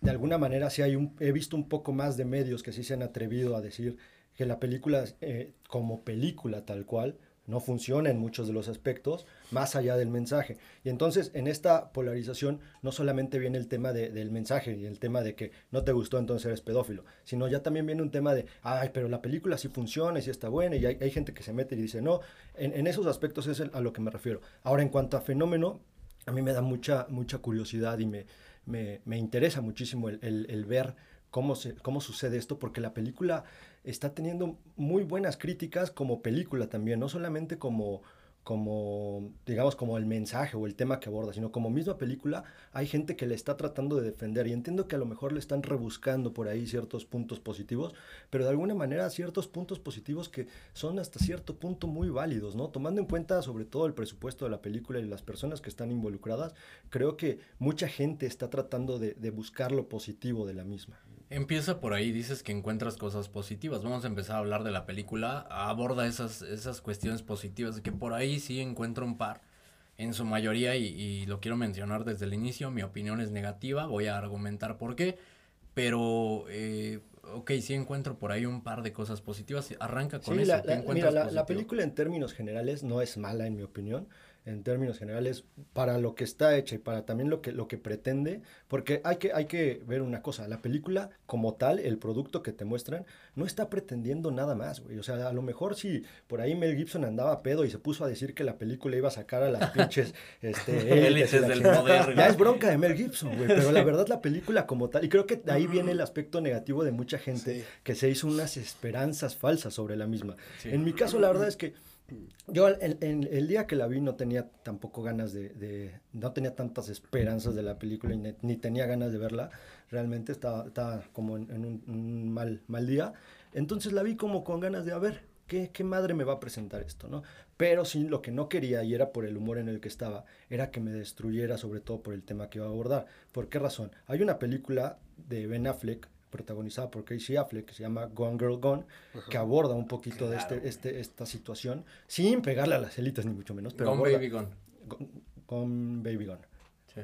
de alguna manera sí hay he visto un poco más de medios que sí se han atrevido a decir que la película eh, como película tal cual no funciona en muchos de los aspectos, más allá del mensaje. Y entonces en esta polarización no solamente viene el tema de, del mensaje y el tema de que no te gustó entonces eres pedófilo, sino ya también viene un tema de, ay, pero la película sí funciona y sí está buena y hay, hay gente que se mete y dice, no, en, esos aspectos es a lo que me refiero. Ahora en cuanto a fenómeno, a mí me da mucha, mucha curiosidad y me, me, me interesa muchísimo el, el, ver cómo, se, cómo sucede esto, porque la película está teniendo muy buenas críticas como película también, no solamente como, como, digamos, como el mensaje o el tema que aborda, sino como misma película, hay gente que le está tratando de defender y entiendo que a lo mejor le están rebuscando por ahí ciertos puntos positivos, pero de alguna manera ciertos puntos positivos que son hasta cierto punto muy válidos, ¿no? Tomando en cuenta sobre todo el presupuesto de la película y las personas que están involucradas, creo que mucha gente está tratando de, de buscar lo positivo de la misma. Empieza por ahí, dices que encuentras cosas positivas. Vamos a empezar a hablar de la película. Aborda esas, esas cuestiones positivas, que por ahí sí encuentro un par. En su mayoría, y, y, lo quiero mencionar desde el inicio, mi opinión es negativa. Voy a argumentar por qué. Pero, eh, ok, sí encuentro por ahí un par de cosas positivas. Arranca con sí, eso. La, la, mira, la, la película en términos generales no es mala, en mi opinión en términos generales para lo que está hecha y para también lo que, lo que pretende, porque hay que, hay que ver una cosa, la película como tal, el producto que te muestran, no está pretendiendo nada más, güey. O sea, a lo mejor si por ahí Mel Gibson andaba pedo y se puso a decir que la película iba a sacar a las pinches este, élites del poder. Ya es bronca de Mel Gibson, güey, pero la verdad la película como tal, y creo que de ahí viene el aspecto negativo de mucha gente sí. que se hizo unas esperanzas falsas sobre la misma. Sí. En mi caso, la verdad es que yo el, el, día que la vi no tenía tampoco ganas de, de, no tenía tantas esperanzas de la película ni, tenía ganas de verla, realmente estaba, estaba como en, un, mal, mal día, entonces la vi como con ganas de a ver, ¿qué, ¿qué madre me va a presentar esto? ¿no? Pero sí, lo que no quería, y era por el humor en el que estaba, era que me destruyera sobre todo por el tema que iba a abordar. ¿Por qué razón? Hay una película de Ben Affleck protagonizada por Casey Affleck, que se llama Gone Girl Gone, que aborda un poquito claro. de este, este, esta situación, sin pegarle a las élites ni mucho menos. Pero Gone aborda, Baby Gone. Gone Baby Gone. Sí.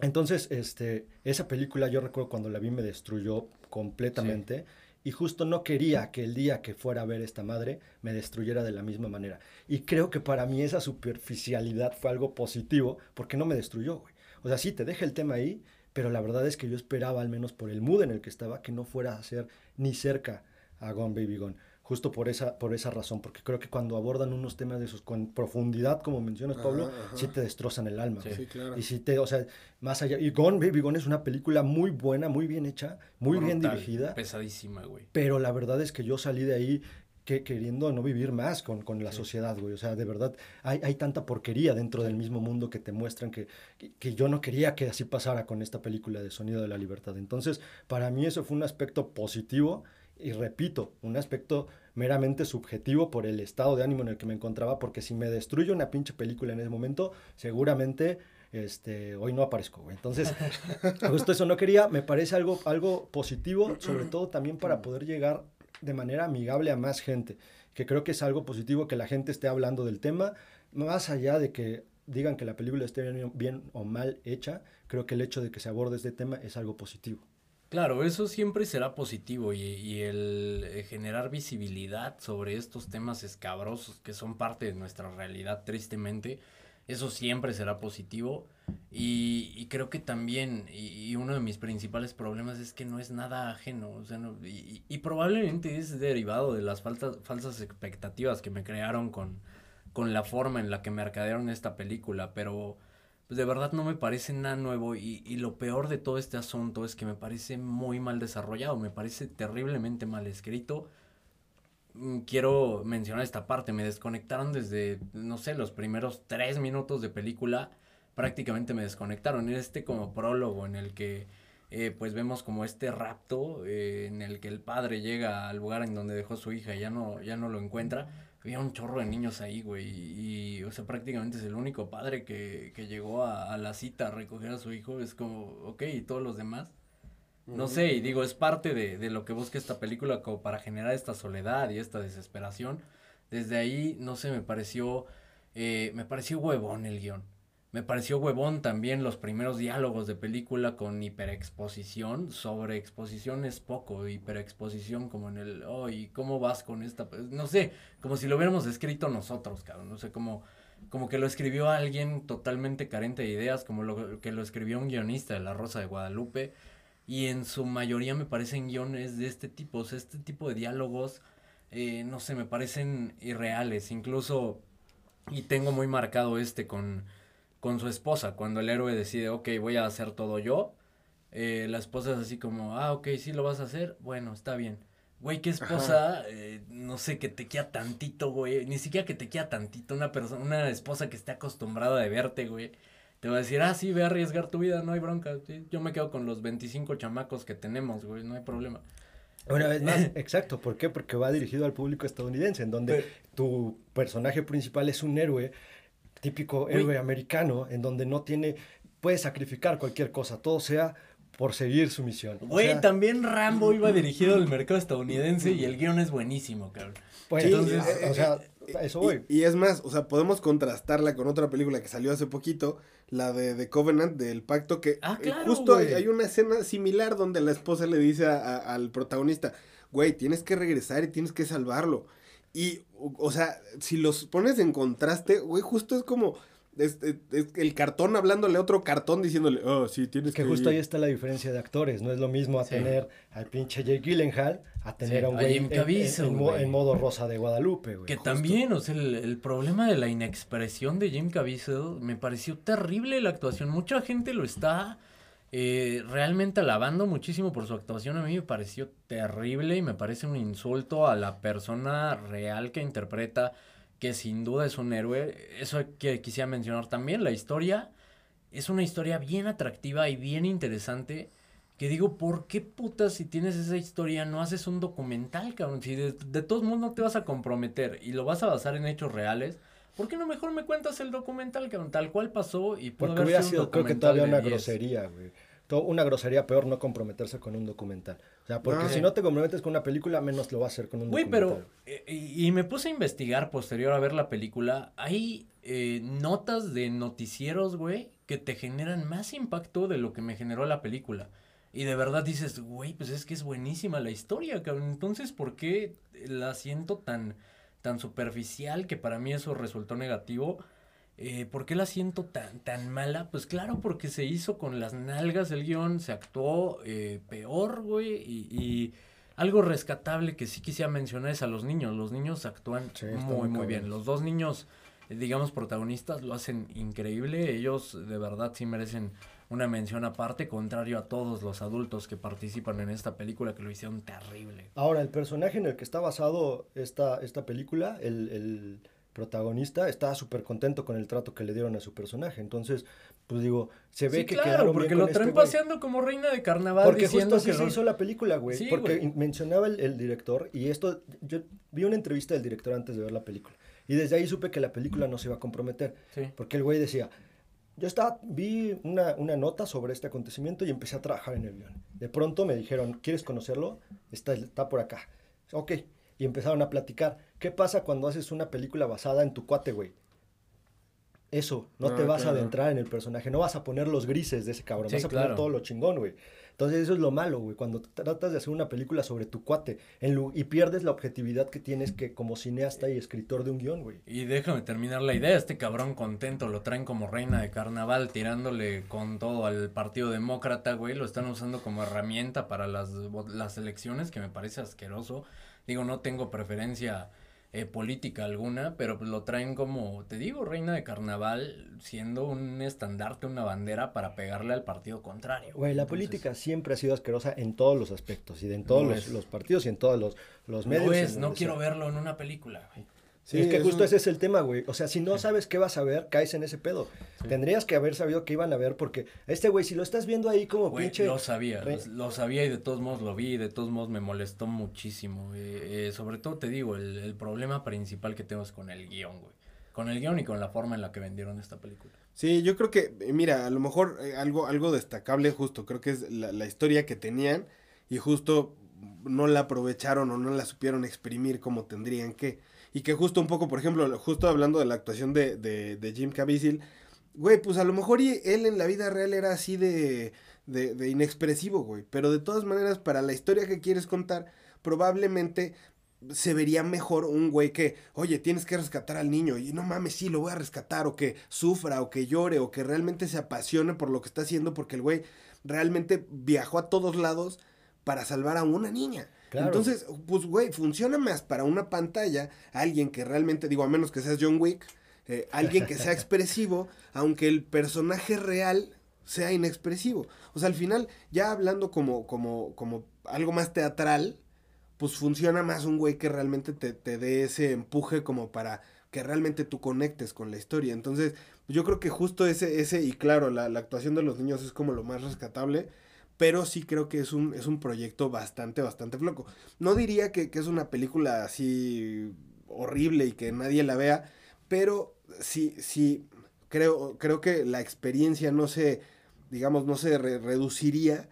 Entonces, este, esa película yo recuerdo cuando la vi me destruyó completamente y justo no quería que el día que fuera a ver esta madre me destruyera de la misma manera. Y creo que para mí esa superficialidad fue algo positivo porque no me destruyó, güey. O sea, sí, te deja el tema ahí, pero la verdad es que yo esperaba, al menos por el mood en el que estaba, que no fuera a ser ni cerca a Gone Baby Gone justo por esa, por esa razón, porque creo que cuando abordan unos temas de esos con profundidad, como mencionas, Pablo, sí te destrozan el alma. Sí, claro. Y sí te, o sea, más allá. Y Gone Baby Gone es una película muy buena, muy bien hecha, muy bien dirigida. Pesadísima, güey. Pero la verdad es que yo salí de ahí que, queriendo no vivir más con, con la sociedad, güey. O sea, de verdad, hay, hay, tanta porquería dentro del mismo mundo que te muestran que, que, que, yo no quería que así pasara con esta película de Sonido de la Libertad. Entonces, para mí eso fue un aspecto positivo y repito, un aspecto meramente subjetivo por el estado de ánimo en el que me encontraba, porque si me destruye una pinche película en ese momento, seguramente este, hoy no aparezco, güey. Entonces, justo eso no quería, me parece algo, algo positivo, sobre todo también para poder llegar de manera amigable a más gente, que creo que es algo positivo que la gente esté hablando del tema, más allá de que digan que la película esté bien, bien o mal hecha, creo que el hecho de que se aborde este tema es algo positivo. Claro, eso siempre será positivo y, y, el eh, generar visibilidad sobre estos temas escabrosos que son parte de nuestra realidad, tristemente, eso siempre será positivo. Y, y creo que también, y, y, uno de mis principales problemas es que no es nada ajeno, o sea, no, y, probablemente es derivado de las faltas, falsas expectativas que me crearon con, con la forma en la que mercadearon esta película, pero pues de verdad no me parece nada nuevo y, y, lo peor de todo este asunto es que me parece muy mal desarrollado, me parece terriblemente mal escrito. Mm, quiero mencionar esta parte, me desconectaron desde, no sé, los primeros tres minutos de película, prácticamente me desconectaron. En este como prólogo en el que eh, pues vemos como este rapto eh, en el que el padre llega al lugar en donde dejó su hija y ya no, ya no lo encuentra había un chorro de niños ahí, güey. Y, o sea, prácticamente es el único padre que, que llegó a, a, la cita a recoger a su hijo. Es como, ok, ¿y todos los demás? No sé, y digo, es parte de, de lo que busca esta película como para generar esta soledad y esta desesperación. Desde ahí, no sé, me pareció, eh, me pareció huevón el guion. Me pareció huevón también los primeros diálogos de película con hiperexposición. Sobre exposición es poco, hiperexposición como en el, oh, ¿y cómo vas con esta? No sé, como si lo hubiéramos escrito nosotros, cabrón. No sé, como, como que lo escribió alguien totalmente carente de ideas, como lo que lo escribió un guionista de La Rosa de Guadalupe. Y en su mayoría me parecen guiones de este tipo, o sea, este tipo de diálogos, eh, no sé, me parecen irreales. Incluso, y tengo muy marcado este con con su esposa, cuando el héroe decide, ok, voy a hacer todo yo, eh, la esposa es así como, ah, ok, sí lo vas a hacer, bueno, está bien. Güey, qué esposa, eh, no sé, que te queda tantito, güey, ni siquiera que te queda tantito, una persona, una esposa que esté acostumbrada a verte, güey, te va a decir, ah, sí, ve a arriesgar tu vida, no hay bronca, ¿sí? yo me quedo con los 25 chamacos que tenemos, güey, no hay problema. Una vez más, exacto, ¿por qué? Porque va dirigido al público estadounidense, en donde tu personaje principal es un héroe típico héroe Uy. americano, en donde no tiene, puede sacrificar cualquier cosa, todo sea por seguir su misión. Güey, o sea, también Rambo iba dirigido al mercado estadounidense y el guion es buenísimo, cabrón. Pues, sí, entonces, eh, o sea, eh, eso voy. Y, y, es más, o sea, podemos contrastarla con otra película que salió hace poquito, la de The Covenant, del pacto, que ah, claro, justo güey. hay una escena similar donde la esposa le dice a, a, al protagonista, güey, tienes que regresar y tienes que salvarlo. Y, o sea, si los pones en contraste, güey, justo es como es, es, es, el cartón hablándole a otro cartón diciéndole, oh, sí, tienes que. Que justo ir. ahí está la diferencia de actores. No es lo mismo a sí. tener al pinche Jake Gyllenhaal a tener sí, a un güey en, en, en, en, modo rosa de Guadalupe, güey. Que justo. también, o sea, el, el, problema de la inexpresión de Jim Caviezel me pareció terrible la actuación. Mucha gente lo está eh, realmente alabando muchísimo por su actuación. A mí me pareció terrible y me parece un insulto a la persona real que interpreta, que sin duda es un héroe. Eso que quisiera mencionar también. La historia es una historia bien atractiva y bien interesante. Que digo, ¿por qué putas si tienes esa historia no haces un documental, cabrón? Si de, de todos modos no te vas a comprometer y lo vas a basar en hechos reales, ¿por qué no mejor me cuentas el documental, cabrón? Tal cual pasó y pudo Porque hubiera sido, creo que todavía una grosería, güey. Una grosería peor no comprometerse con un documental. O sea, porque no, si no te comprometes con una película, menos lo va a hacer con un Uy, documental. pero, eh, y me puse a investigar posterior a ver la película. Hay eh, notas de noticieros, güey, que te generan más impacto de lo que me generó la película. Y de verdad dices, güey, pues es que es buenísima la historia, cabrón. Entonces, ¿por qué la siento tan, tan superficial que para mí eso resultó negativo? Eh, ¿Por qué la siento tan, tan mala? Pues claro, porque se hizo con las nalgas el guion, se actuó eh, peor, güey, y, y, algo rescatable que sí quisiera mencionar es a los niños. Los niños actúan muy, muy bien. Los dos niños, digamos, protagonistas lo hacen increíble. Ellos de verdad sí merecen una mención aparte, contrario a todos los adultos que participan en esta película que lo hicieron terrible. Ahora, el personaje en el que está basado esta, esta película, el, el protagonista, está súper contento con el trato que le dieron a su personaje. Entonces, pues digo, se ve sí, que claro, quedaron porque bien lo con traen este güey. paseando como reina de carnaval Porque diciendo justo así que se hizo la película, güey. Sí, porque güey. mencionaba el, el director, y esto, yo vi una entrevista del director antes de ver la película. Y desde ahí supe que la película no se iba a comprometer. Sí. Porque el güey decía, yo estaba, vi una, una nota sobre este acontecimiento y empecé a trabajar en el guion. De pronto me dijeron, ¿quieres conocerlo? Está, está por acá. Ok. Y empezaron a platicar. ¿Qué pasa cuando haces una película basada en tu cuate, güey? Eso, no Ah, te vas a adentrar en el personaje, no vas a poner los grises de ese cabrón, Sí, vas a poner todo lo chingón, güey. Entonces eso es lo malo, güey, cuando tratas de hacer una película sobre tu cuate en y pierdes la objetividad que tienes que como cineasta y escritor de un guion, güey. Y déjame terminar la idea, este cabrón contento lo traen como reina de carnaval tirándole con todo al Partido Demócrata, güey, lo están usando como herramienta para las, las elecciones, que me parece asqueroso. Digo, no tengo preferencia eh, política alguna, pero pues lo traen como, te digo, reina de carnaval, siendo un estandarte, una bandera para pegarle al partido contrario. Güey, la Entonces, política siempre ha sido asquerosa en todos los aspectos y en todos No los, partidos y en todos los, los medios. No es, no quiero sea. verlo en una película, güey. Sí, es que es justo un- ese es el tema, güey. O sea, si no sabes qué vas a ver, caes en ese pedo. Tendrías que haber sabido qué iban a ver porque este güey, si lo estás viendo ahí como Güey, pinche... lo sabía, re- lo, lo sabía y de todos modos lo vi y de todos modos me molestó muchísimo. Eh, eh, sobre todo te digo, el, el problema principal que tengo es con el guion, güey. Con el guion y con la forma en la que vendieron esta película. Sí, yo creo que, eh, mira, a lo mejor eh, algo, algo destacable justo, creo que es la, la historia que tenían y justo no la aprovecharon o no la supieron exprimir como tendrían que. Y que justo un poco, por ejemplo, justo hablando de la actuación de, de, de Jim Caviezel, güey, pues a lo mejor él en la vida real era así de, de, de inexpresivo, güey. Pero de todas maneras, para la historia que quieres contar, probablemente se vería mejor un güey que, oye, tienes que rescatar al niño y no mames, sí, lo voy a rescatar, o que sufra, o que llore, o que realmente se apasione por lo que está haciendo, porque el güey realmente viajó a todos lados para salvar a una niña. Claro. Entonces, pues, güey, funciona más para una pantalla alguien que realmente, digo, a menos que seas John Wick, eh, alguien que sea expresivo, aunque el personaje real sea inexpresivo. O sea, al final, ya hablando como, como, como algo más teatral, pues funciona más un güey que realmente te, te dé ese empuje como para que realmente tú conectes con la historia. Entonces, yo creo que justo ese, ese y claro, la, la actuación de los niños es como lo más rescatable, pero sí creo que es un, es un proyecto bastante, bastante floco. No diría que, que es una película así horrible y que nadie la vea, pero sí, sí, creo, creo que la experiencia no se, digamos, no se re- reduciría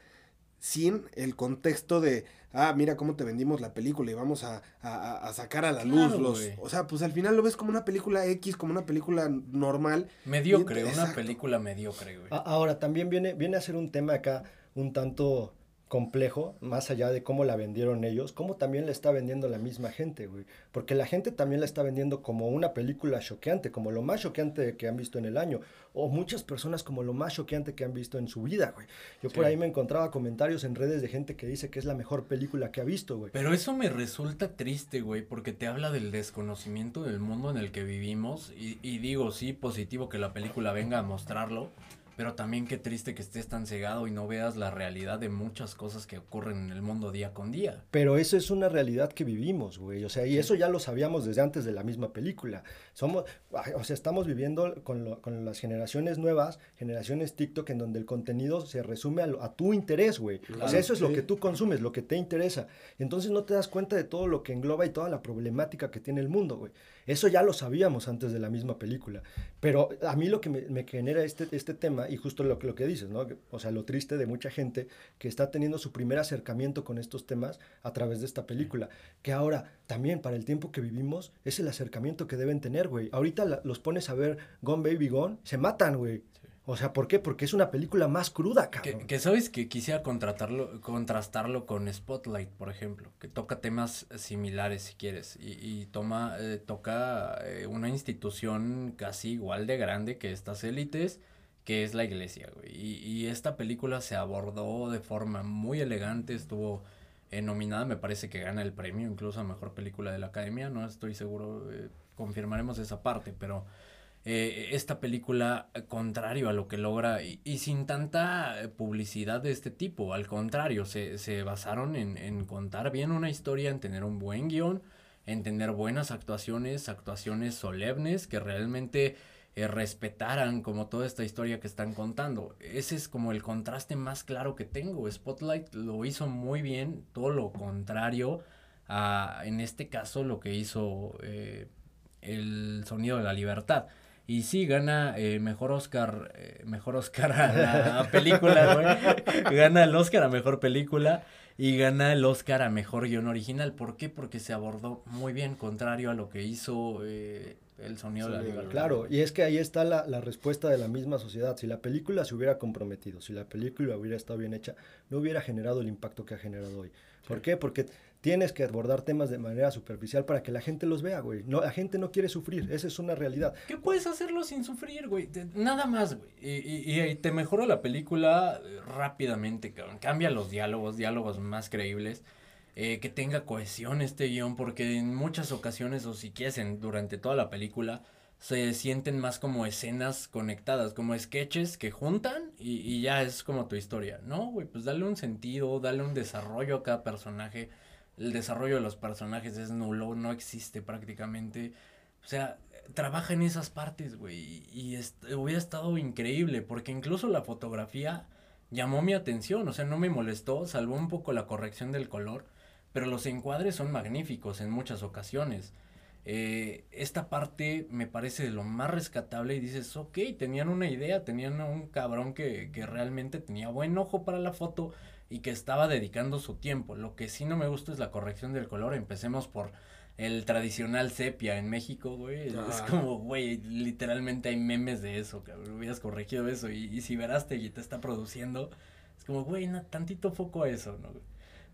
sin el contexto de, ah, mira cómo te vendimos la película y vamos a, a- a sacar a la Claro, luz los... güey. O sea, pues al final lo ves como una película X, como una película normal. Mediocre, Y- una exacto. película mediocre, güey. Ahora, también viene, viene a ser un tema acá un tanto complejo, más allá de cómo la vendieron ellos, cómo también la está vendiendo la misma gente, güey. Porque la gente también la está vendiendo como una película choqueante, como lo más choqueante que han visto en el año. O muchas personas como lo más choqueante que han visto en su vida, güey. Yo por ahí me encontraba comentarios en redes de gente que dice que es la mejor película que ha visto, güey. Pero eso me resulta triste, güey, porque te habla del desconocimiento del mundo en el que vivimos. Y, y digo, sí, positivo que la película venga a mostrarlo. Pero también qué triste que estés tan cegado y no veas la realidad de muchas cosas que ocurren en el mundo día con día. Pero eso es una realidad que vivimos, güey. O sea, y eso ya lo sabíamos desde antes de la misma película. Somos, o sea, estamos viviendo con, lo- con las generaciones nuevas, generaciones TikTok, en donde el contenido se resume a, lo- a tu interés, güey. o sea, eso es lo que tú consumes, lo que te interesa. Y entonces no te das cuenta de todo lo que engloba y toda la problemática que tiene el mundo, güey. Eso ya lo sabíamos antes de la misma película. Pero a mí lo que me, genera este, este tema, y justo lo, que- lo que dices, ¿no? O sea, lo triste de mucha gente que está teniendo su primer acercamiento con estos temas a través de esta película. Que ahora, también para el tiempo que vivimos, es el acercamiento que deben tener, güey. Ahorita los pones a ver Gone Baby Gone, se matan, güey. O sea, ¿por qué? Porque es una película más cruda, Que, cabrón. que sabes que quisiera contratarlo, contrastarlo con Spotlight, por ejemplo, que toca temas similares si quieres y, y toma, eh, toca eh, una institución casi igual de grande que estas élites, que es la iglesia, güey. Y, y esta película se abordó de forma muy elegante, estuvo eh, nominada, me parece que gana el premio, incluso a Mejor Película de la Academia, no estoy seguro, eh, confirmaremos esa parte, pero eh, esta película, contrario a lo que logra, y, y sin tanta eh, publicidad de este tipo, al contrario, se, se basaron en, en contar bien una historia, en tener un buen guion, en tener buenas actuaciones, actuaciones solemnes que realmente eh, respetaran como toda esta historia que están contando. Ese es como el contraste más claro que tengo. Spotlight lo hizo muy bien, todo lo contrario a, en este caso, lo que hizo eh, el sonido de la libertad. Y sí, gana eh, mejor Oscar, eh, mejor Oscar a la película, güey. Gana el Oscar a mejor película y gana el Oscar a mejor guion original. ¿Por qué? Porque se abordó muy bien, contrario a lo que hizo eh, el sonido de la Sonido de la libertad. Claro, y es que ahí está la, la respuesta de la misma sociedad. Si la película se hubiera comprometido, si la película hubiera estado bien hecha, no hubiera generado el impacto que ha generado hoy. ¿Por qué? Porque tienes que abordar temas de manera superficial para que la gente los vea, güey. No, la gente no quiere sufrir, esa es una realidad. ¿Qué puedes hacerlo sin sufrir, güey? Nada más, güey. Y, y- y te mejora la película eh, rápidamente. Cambia los diálogos, diálogos más creíbles. eh, que tenga cohesión este guion, porque en muchas ocasiones, o si quieres, durante toda la película, se sienten más como escenas conectadas, como sketches que juntan y, y ya es como tu historia. No, güey, pues dale un sentido, dale un desarrollo a cada personaje. El desarrollo de los personajes es nulo, no existe prácticamente. O sea, trabaja en esas partes, güey. Y, est- hubiera estado increíble, porque incluso la fotografía llamó mi atención. O sea, no me molestó, salvó un poco la corrección del color, pero los encuadres son magníficos en muchas ocasiones. Eh, esta parte me parece de lo más rescatable y dices, ok, tenían una idea, tenían un cabrón que, que realmente tenía buen ojo para la foto y que estaba dedicando su tiempo. Lo que sí no me gusta es la corrección del color. Empecemos por el tradicional sepia en México, güey. Es Ah. como, güey, literalmente hay memes de eso, cabrón. Hubieras corregido eso. Y, y si Verástegui te está produciendo, es como, güey, na- tantito foco a eso, ¿no?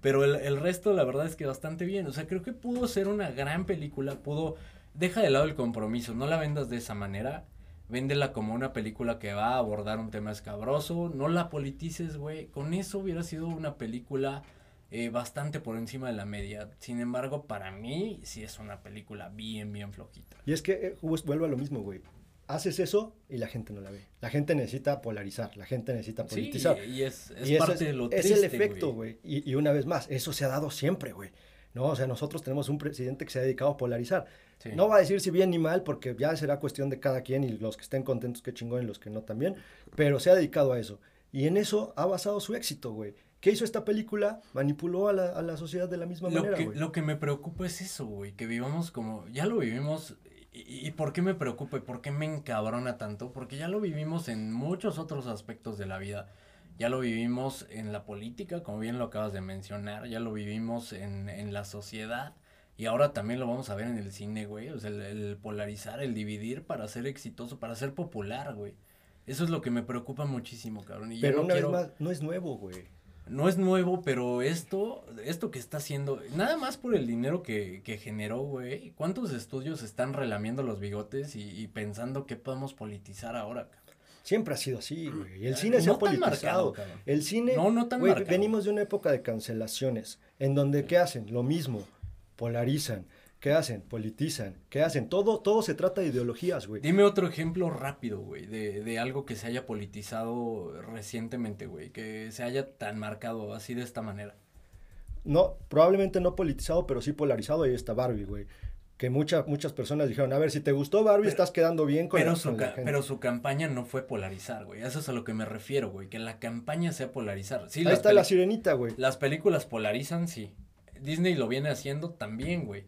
Pero el, el resto, la verdad es que bastante bien. O sea, creo que pudo ser una gran película. Pudo. Deja de lado el compromiso. No la vendas de esa manera. Véndela como una película que va a abordar un tema escabroso. No la politices, güey. Con eso hubiera sido una película eh, bastante por encima de la media. Sin embargo, para mí, sí es una película bien, bien flojita. Y es que eh, vuelvo a lo mismo, güey. Haces eso y la gente no la ve. La gente necesita polarizar, la gente necesita Sí, politizar. y es, es y parte de lo es triste, el efecto, güey. Y, y una vez más, eso se ha dado siempre, güey. ¿No? O sea, nosotros tenemos un presidente que se ha dedicado a polarizar. Sí. No va a decir si bien ni mal, porque ya será cuestión de cada quien y los que estén contentos, qué chingón, y los que no también. Pero se ha dedicado a eso. Y en eso ha basado su éxito, güey. ¿Qué hizo esta película? Manipuló a la, a la sociedad de la misma Lo manera, que, güey. lo que me preocupa es eso, güey, que vivamos como, ya lo vivimos, y, y ¿por qué me preocupa y por qué me encabrona tanto? Porque ya lo vivimos en muchos otros aspectos de la vida. Ya lo vivimos en la política, como bien lo acabas de mencionar, ya lo vivimos en, en la sociedad, y ahora también lo vamos a ver en el cine, güey, o sea, el, el polarizar, el dividir para ser exitoso, para ser popular, güey. Eso es lo que me preocupa muchísimo, cabrón. Y Pero no una quiero- vez más, no es nuevo, güey. no es nuevo, pero esto, esto que está haciendo, nada más por el dinero que, que generó, güey. ¿Cuántos estudios están relamiendo los bigotes y, y pensando que podemos politizar ahora? cabrón? Siempre ha sido así, güey. El Ah, cine se no ha tan marcado, politizado. cabrón. el cine, No, no tan güey, marcado. venimos de una época de cancelaciones, en donde ¿qué hacen? Lo mismo, polarizan. ¿Qué hacen? Politizan. ¿Qué hacen? Todo, todo se trata de ideologías, güey. Dime otro ejemplo rápido, güey, de, de algo que se haya politizado recientemente, güey, que se haya tan marcado así de esta manera. No, probablemente no politizado, pero sí polarizado. Ahí está Barbie, güey. Que muchas muchas personas dijeron, a ver, si te gustó Barbie, Pero- estás quedando bien con, Pero la, su, con la ca- gente". pero su campaña no fue polarizar, güey. Eso es a lo que me refiero, güey. Que la campaña sea polarizar. Sí, Ahí está la sirenita, güey. Las películas polarizan, sí. Disney lo viene haciendo también, güey.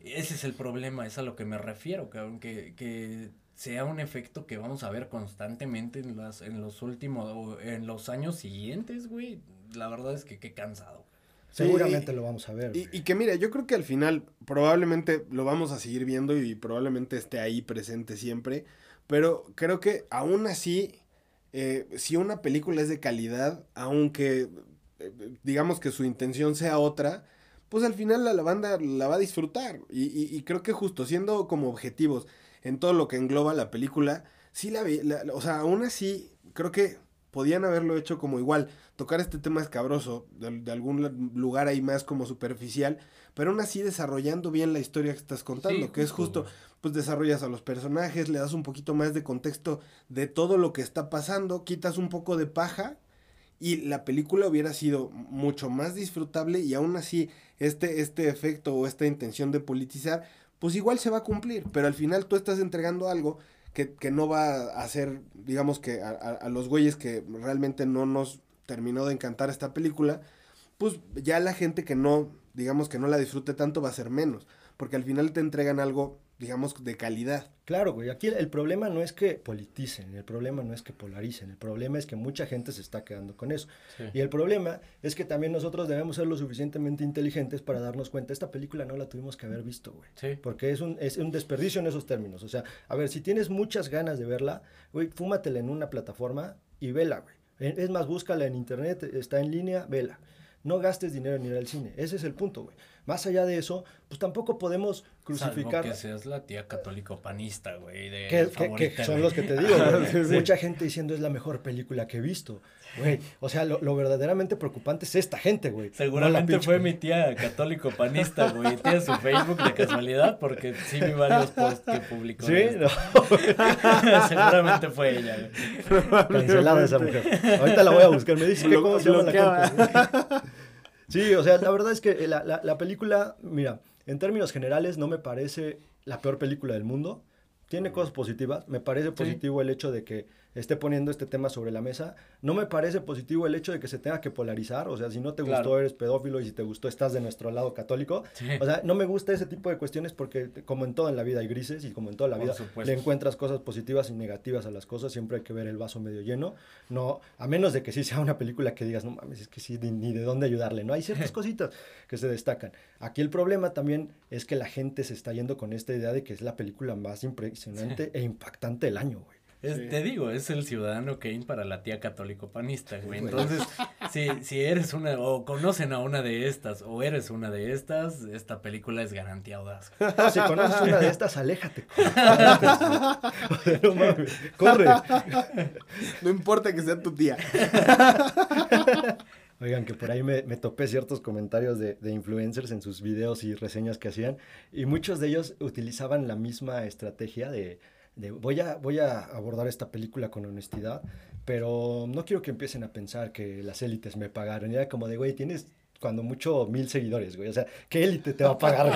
Ese es el problema, es a lo que me refiero, cabrón. Que, que sea un efecto que vamos a ver constantemente en, las, en los últimos, o en los años siguientes, güey. La verdad es que qué cansado. Sí, Seguramente y- lo vamos a ver. Y que mira, yo creo que al final probablemente lo vamos a seguir viendo y probablemente esté ahí presente siempre, pero creo que aún así eh, si una película es de calidad, aunque eh, digamos que su intención sea otra, pues al final la, banda la va a disfrutar. Y, y, creo que justo siendo como objetivos en todo lo que engloba la película, sí la, la o sea, aún así, creo que podían haberlo hecho como igual, tocar este tema escabroso, de, de algún lugar ahí más como superficial, pero aún así desarrollando bien la historia que estás contando, que es justo, pues desarrollas a los personajes, le das un poquito más de contexto de todo lo que está pasando, quitas un poco de paja y la película hubiera sido mucho más disfrutable y aún así este, este efecto o esta intención de politizar, pues igual se va a cumplir, pero al final tú estás entregando algo que, que no va a hacer, digamos que a, a, los güeyes que realmente no nos terminó de encantar esta película, pues ya la gente que no, digamos que no la disfrute tanto va a ser menos, porque al final te entregan algo digamos, de calidad. Claro, güey, aquí el problema no es que politicen, el problema no es que polaricen, el problema es que mucha gente se está quedando con eso. Y el problema es que también nosotros debemos ser lo suficientemente inteligentes para darnos cuenta, esta película no la tuvimos que haber visto, güey. Sí. Porque es un, es un desperdicio en esos términos. O sea, a ver, si tienes muchas ganas de verla, güey, fúmatela en una plataforma y vela, güey. Es más, búscala en internet, está en línea, vela. No gastes dinero en ir al cine. Ese es el punto, güey. Más allá de eso, pues tampoco podemos crucificar. que seas la tía católico panista, güey. De que, son los que te digo, güey. Mucha gente diciendo es la mejor película que he visto. Güey, o sea, lo, verdaderamente preocupante es esta gente, güey. Seguramente fue mi tía católico panista, güey. Tiene su Facebook de casualidad porque sí vi varios posts que publicó. Sí, no. Seguramente fue ella, güey. Cancelada esa mujer. Ahorita la voy a buscar. Me dice que cómo se llama la gente. Sí, o sea, la verdad es que la, la, la película, mira, en términos generales no me parece la peor película del mundo. Tiene cosas positivas. Me parece positivo el hecho de que esté poniendo este tema sobre la mesa. No me parece positivo el hecho de que se tenga que polarizar, o sea, si no te gustó eres pedófilo y si te gustó estás de nuestro lado católico. O sea, no me gusta ese tipo de cuestiones porque como en todo en la vida hay grises y como en toda la vida le encuentras cosas positivas y negativas a las cosas, siempre hay que ver el vaso medio lleno. No, a menos de que sí sea una película que digas, no mames, es que sí, ni, de dónde ayudarle, ¿no? Hay ciertas cositas que se destacan. Aquí el problema también es que la gente se está yendo con esta idea de que es la película más impresionante e impactante del año, güey. Te digo, es el ciudadano Kane para la tía católico panista, güey. Entonces, si, si eres una, o conocen a una de estas, o eres una de estas, esta película es garantía audaz. si conoces una de estas, aléjate. no mames, corre. No importa que sea tu tía. Oigan, que por ahí me, me topé ciertos comentarios de, de, influencers en sus videos y reseñas que hacían, y muchos de ellos utilizaban la misma estrategia de voy, a, voy a abordar esta película con honestidad, pero no quiero que empiecen a pensar que las élites me pagaron. era como de, güey, tienes cuando mucho mil seguidores, güey. O sea, ¿qué élite te va a pagar?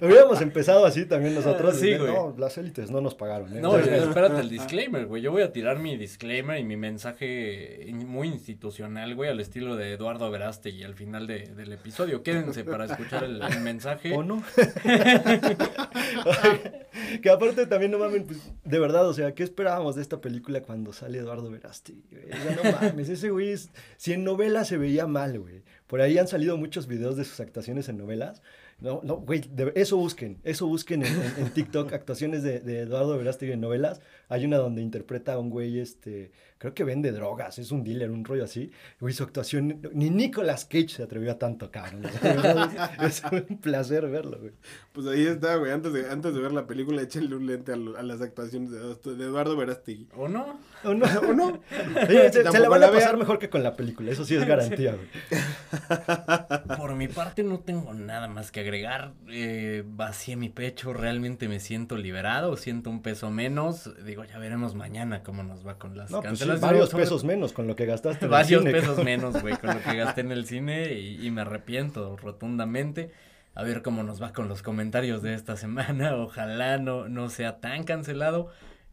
Hubiéramos empezado así también nosotros. Sí, güey. No, las élites no nos pagaron. ¿eh? No, espérate el disclaimer, güey. Yo voy a tirar mi disclaimer y mi mensaje muy institucional, güey, al estilo de Eduardo Verástegui al final de, del episodio. Quédense para escuchar el, mensaje. ¿O no? que aparte también, no mames, pues, de verdad, o sea, ¿qué esperábamos de esta película cuando sale Eduardo Verástegui? O sea, no mames, ese güey, si en novela se veía mal, güey. Por ahí han salido muchos videos de sus actuaciones en novelas. No, no, güey, eso busquen, eso busquen en, TikTok, actuaciones de, de Eduardo Verástegui en novelas. Hay una donde interpreta a un güey, este, creo que vende drogas, es un dealer, un rollo así. Güey, su actuación, ni Nicolas Cage se atrevió a tanto, cabrón. es, un placer verlo, güey. Pues ahí está, güey, antes de, antes de ver la película, échenle un lente a, las actuaciones de, Eduardo Verástegui. ¿O no? ¿O no? ¿O no? se, la van a pasar mejor que con la película, eso sí es garantía, güey. Por mi parte no tengo nada más que agregar. Eh, vacié mi pecho, realmente me siento liberado, siento un peso menos. Digo, ya veremos mañana cómo nos va con las no, pues varios pesos menos con lo que gastaste. En varios pesos menos, güey, con lo que gasté en el cine y, y, me arrepiento rotundamente. A ver cómo nos va con los comentarios de esta semana. Ojalá no, no sea tan cancelado.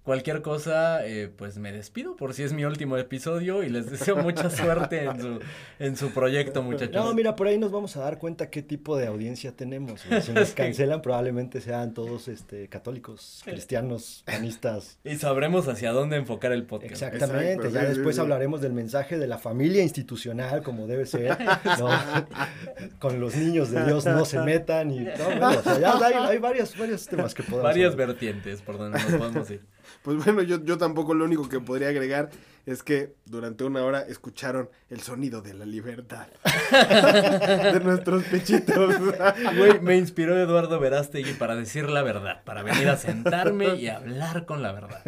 Cualquier cosa, eh, pues me despido por si es mi último episodio y les deseo mucha suerte en su, en su proyecto, muchachos. No, mira, por ahí nos vamos a dar cuenta qué tipo de audiencia tenemos. Si nos cancelan, probablemente sean todos este, católicos, cristianos, panistas. Y sabremos hacia dónde enfocar el podcast. Exactamente, ya después hablaremos del mensaje de la familia institucional, como debe ser. Con los niños de Dios no se metan. y no, bueno, o sea, ya hay, hay varios, varios temas que podemos Varias vertientes por donde nos podemos ir. Pues bueno, yo, yo tampoco lo único que podría agregar es que durante una hora escucharon el sonido de la libertad de nuestros pechitos. Güey, me inspiró Eduardo Verástegui para decir la verdad, para venir a sentarme y hablar con la verdad.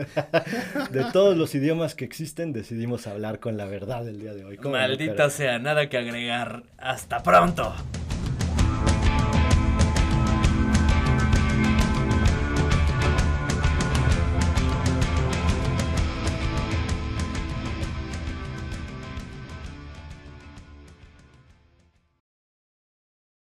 De todos los idiomas que existen, decidimos hablar con la verdad el día de hoy. ¿Cómo no, Maldita sea, nada que agregar. Hasta pronto.